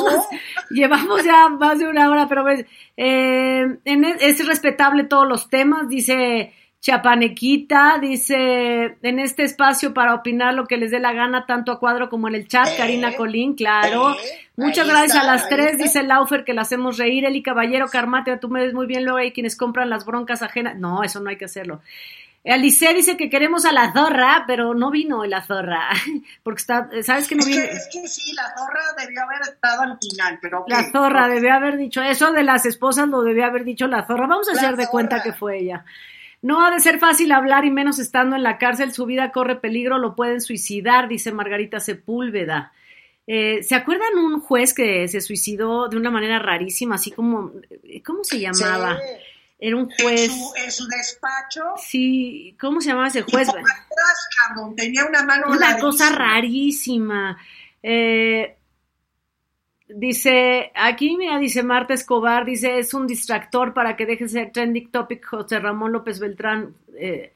llevamos ya más de una hora, pero pues, eh, es respetable todos los temas, dice Chapanequita dice, en este espacio para opinar lo que les dé la gana, tanto a cuadro como en el chat, eh, Karina Colín, claro. Eh, Muchas gracias a las tres, dice Laufer, que la hacemos reír. Eli Caballero, Carmate, tú me ves muy bien, luego hay quienes compran las broncas ajenas. No, eso no hay que hacerlo. Alice dice que queremos a la zorra, pero no vino la zorra, [laughs] porque está, ¿sabes que no vino? Es que, sí, la zorra debió haber estado al final, pero... La zorra debió haber dicho, eso de las esposas lo debió haber dicho la zorra, vamos a hacer de cuenta que fue ella. No ha de ser fácil hablar y menos estando en la cárcel, su vida corre peligro, lo pueden suicidar, dice Margarita Sepúlveda. Eh, ¿Se acuerdan un juez que se suicidó de una manera rarísima, así como, ¿cómo se llamaba? Era un juez. En su, despacho. Sí, ¿cómo se llamaba ese juez? tenía una mano. Una cosa rarísima. Eh, Dice, aquí mira, dice Marta Escobar, dice, es un distractor para que deje ser trending topic José Ramón López Beltrán. Eh,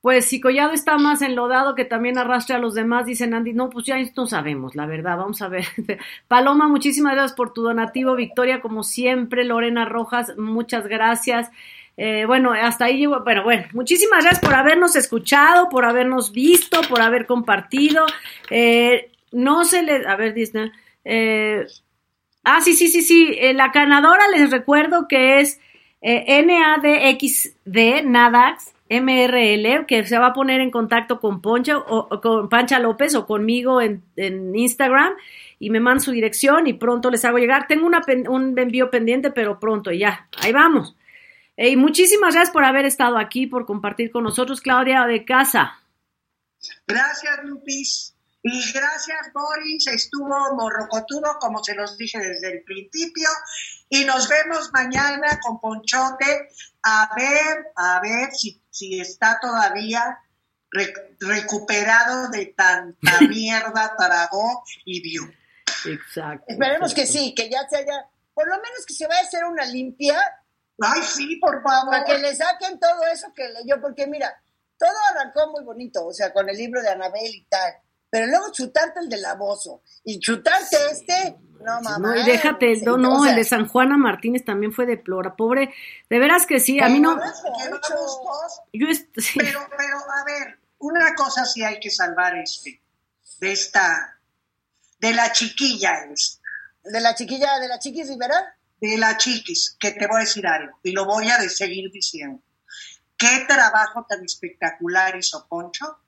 pues si Collado está más enlodado que también arrastre a los demás, dice Andy. No, pues ya no sabemos, la verdad, vamos a ver. [laughs] Paloma, muchísimas gracias por tu donativo. Victoria, como siempre. Lorena Rojas, muchas gracias. Eh, bueno, hasta ahí llego. Bueno, bueno, muchísimas gracias por habernos escuchado, por habernos visto, por haber compartido. Eh, no se le. A ver, Disney. Eh, ah, sí, sí, sí, sí. Eh, la ganadora les recuerdo que es eh, NADXD, NADAX, MRL, que se va a poner en contacto con Poncha o, con Pancha López o conmigo en, Instagram y me mandan su dirección y pronto les hago llegar. Tengo un envío pendiente, pero pronto ya. Ahí vamos. Y muchísimas gracias por haber estado aquí, por compartir con nosotros, Claudia de Casa. Gracias, Lupis. Y gracias, Boris. Estuvo morrocotudo, como se los dije desde el principio. Y nos vemos mañana con Ponchote a ver, a ver si, si está todavía recuperado de tanta [laughs] mierda, tragó y vio. Exacto. Esperemos que sí, que ya se haya, por lo menos que se vaya a hacer una limpia. Ay, sí, por favor. Para que le saquen todo eso que leyó, porque mira, todo arrancó muy bonito, o sea, con el libro de Anabel y tal pero luego chutarte el del abuso y chutarte este, no mamá. No, y déjate, no, no, el de San Juana Martínez también fue deplora, pobre, de veras que sí, a mí no. Yo [laughs] pero, pero, a ver, una cosa sí hay que salvar este, de esta, de la chiquilla esta. ¿De la chiquilla, de la chiquis Rivera? De la chiquis, que te voy a decir algo, y lo voy a seguir diciendo. ¿Qué trabajo tan espectacular hizo Poncho?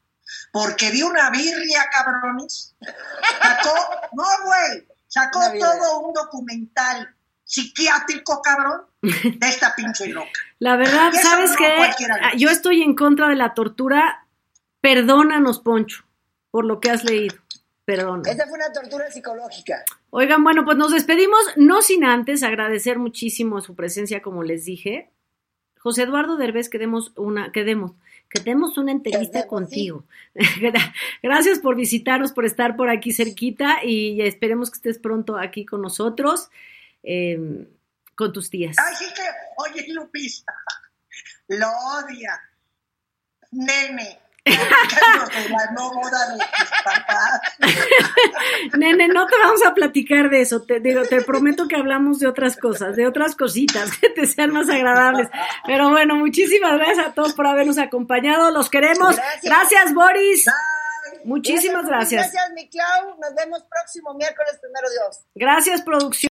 Porque dio una birria, cabrones. Sacó, [laughs] no, güey, sacó todo un documental psiquiátrico, cabrón, de esta pinche loca. La verdad, ¿sabes qué? Yo estoy en contra de la tortura. Perdónanos, Poncho, por lo que has leído. Perdón. Esta fue una tortura psicológica. Oigan, bueno, pues nos despedimos, no sin antes agradecer muchísimo su presencia, como les dije. José Eduardo Derbez, quedemos una, quedemos que tenemos una entrevista contigo. [laughs] Gracias por visitarnos, por estar por aquí cerquita y esperemos que estés pronto aquí con nosotros, em, con tus tías. Ay, sí que, oye, Lupis, [laughs] lo odia. Nene, [laughs] Nene, no te vamos a platicar de eso. Te digo, te prometo que hablamos de otras cosas, de otras cositas que te sean más agradables. Pero bueno, muchísimas gracias a todos por habernos acompañado. Los queremos. Gracias, Boris. Muchísimas gracias. Gracias, mi Clau. Nos vemos próximo miércoles, primero Dios. Gracias, producción.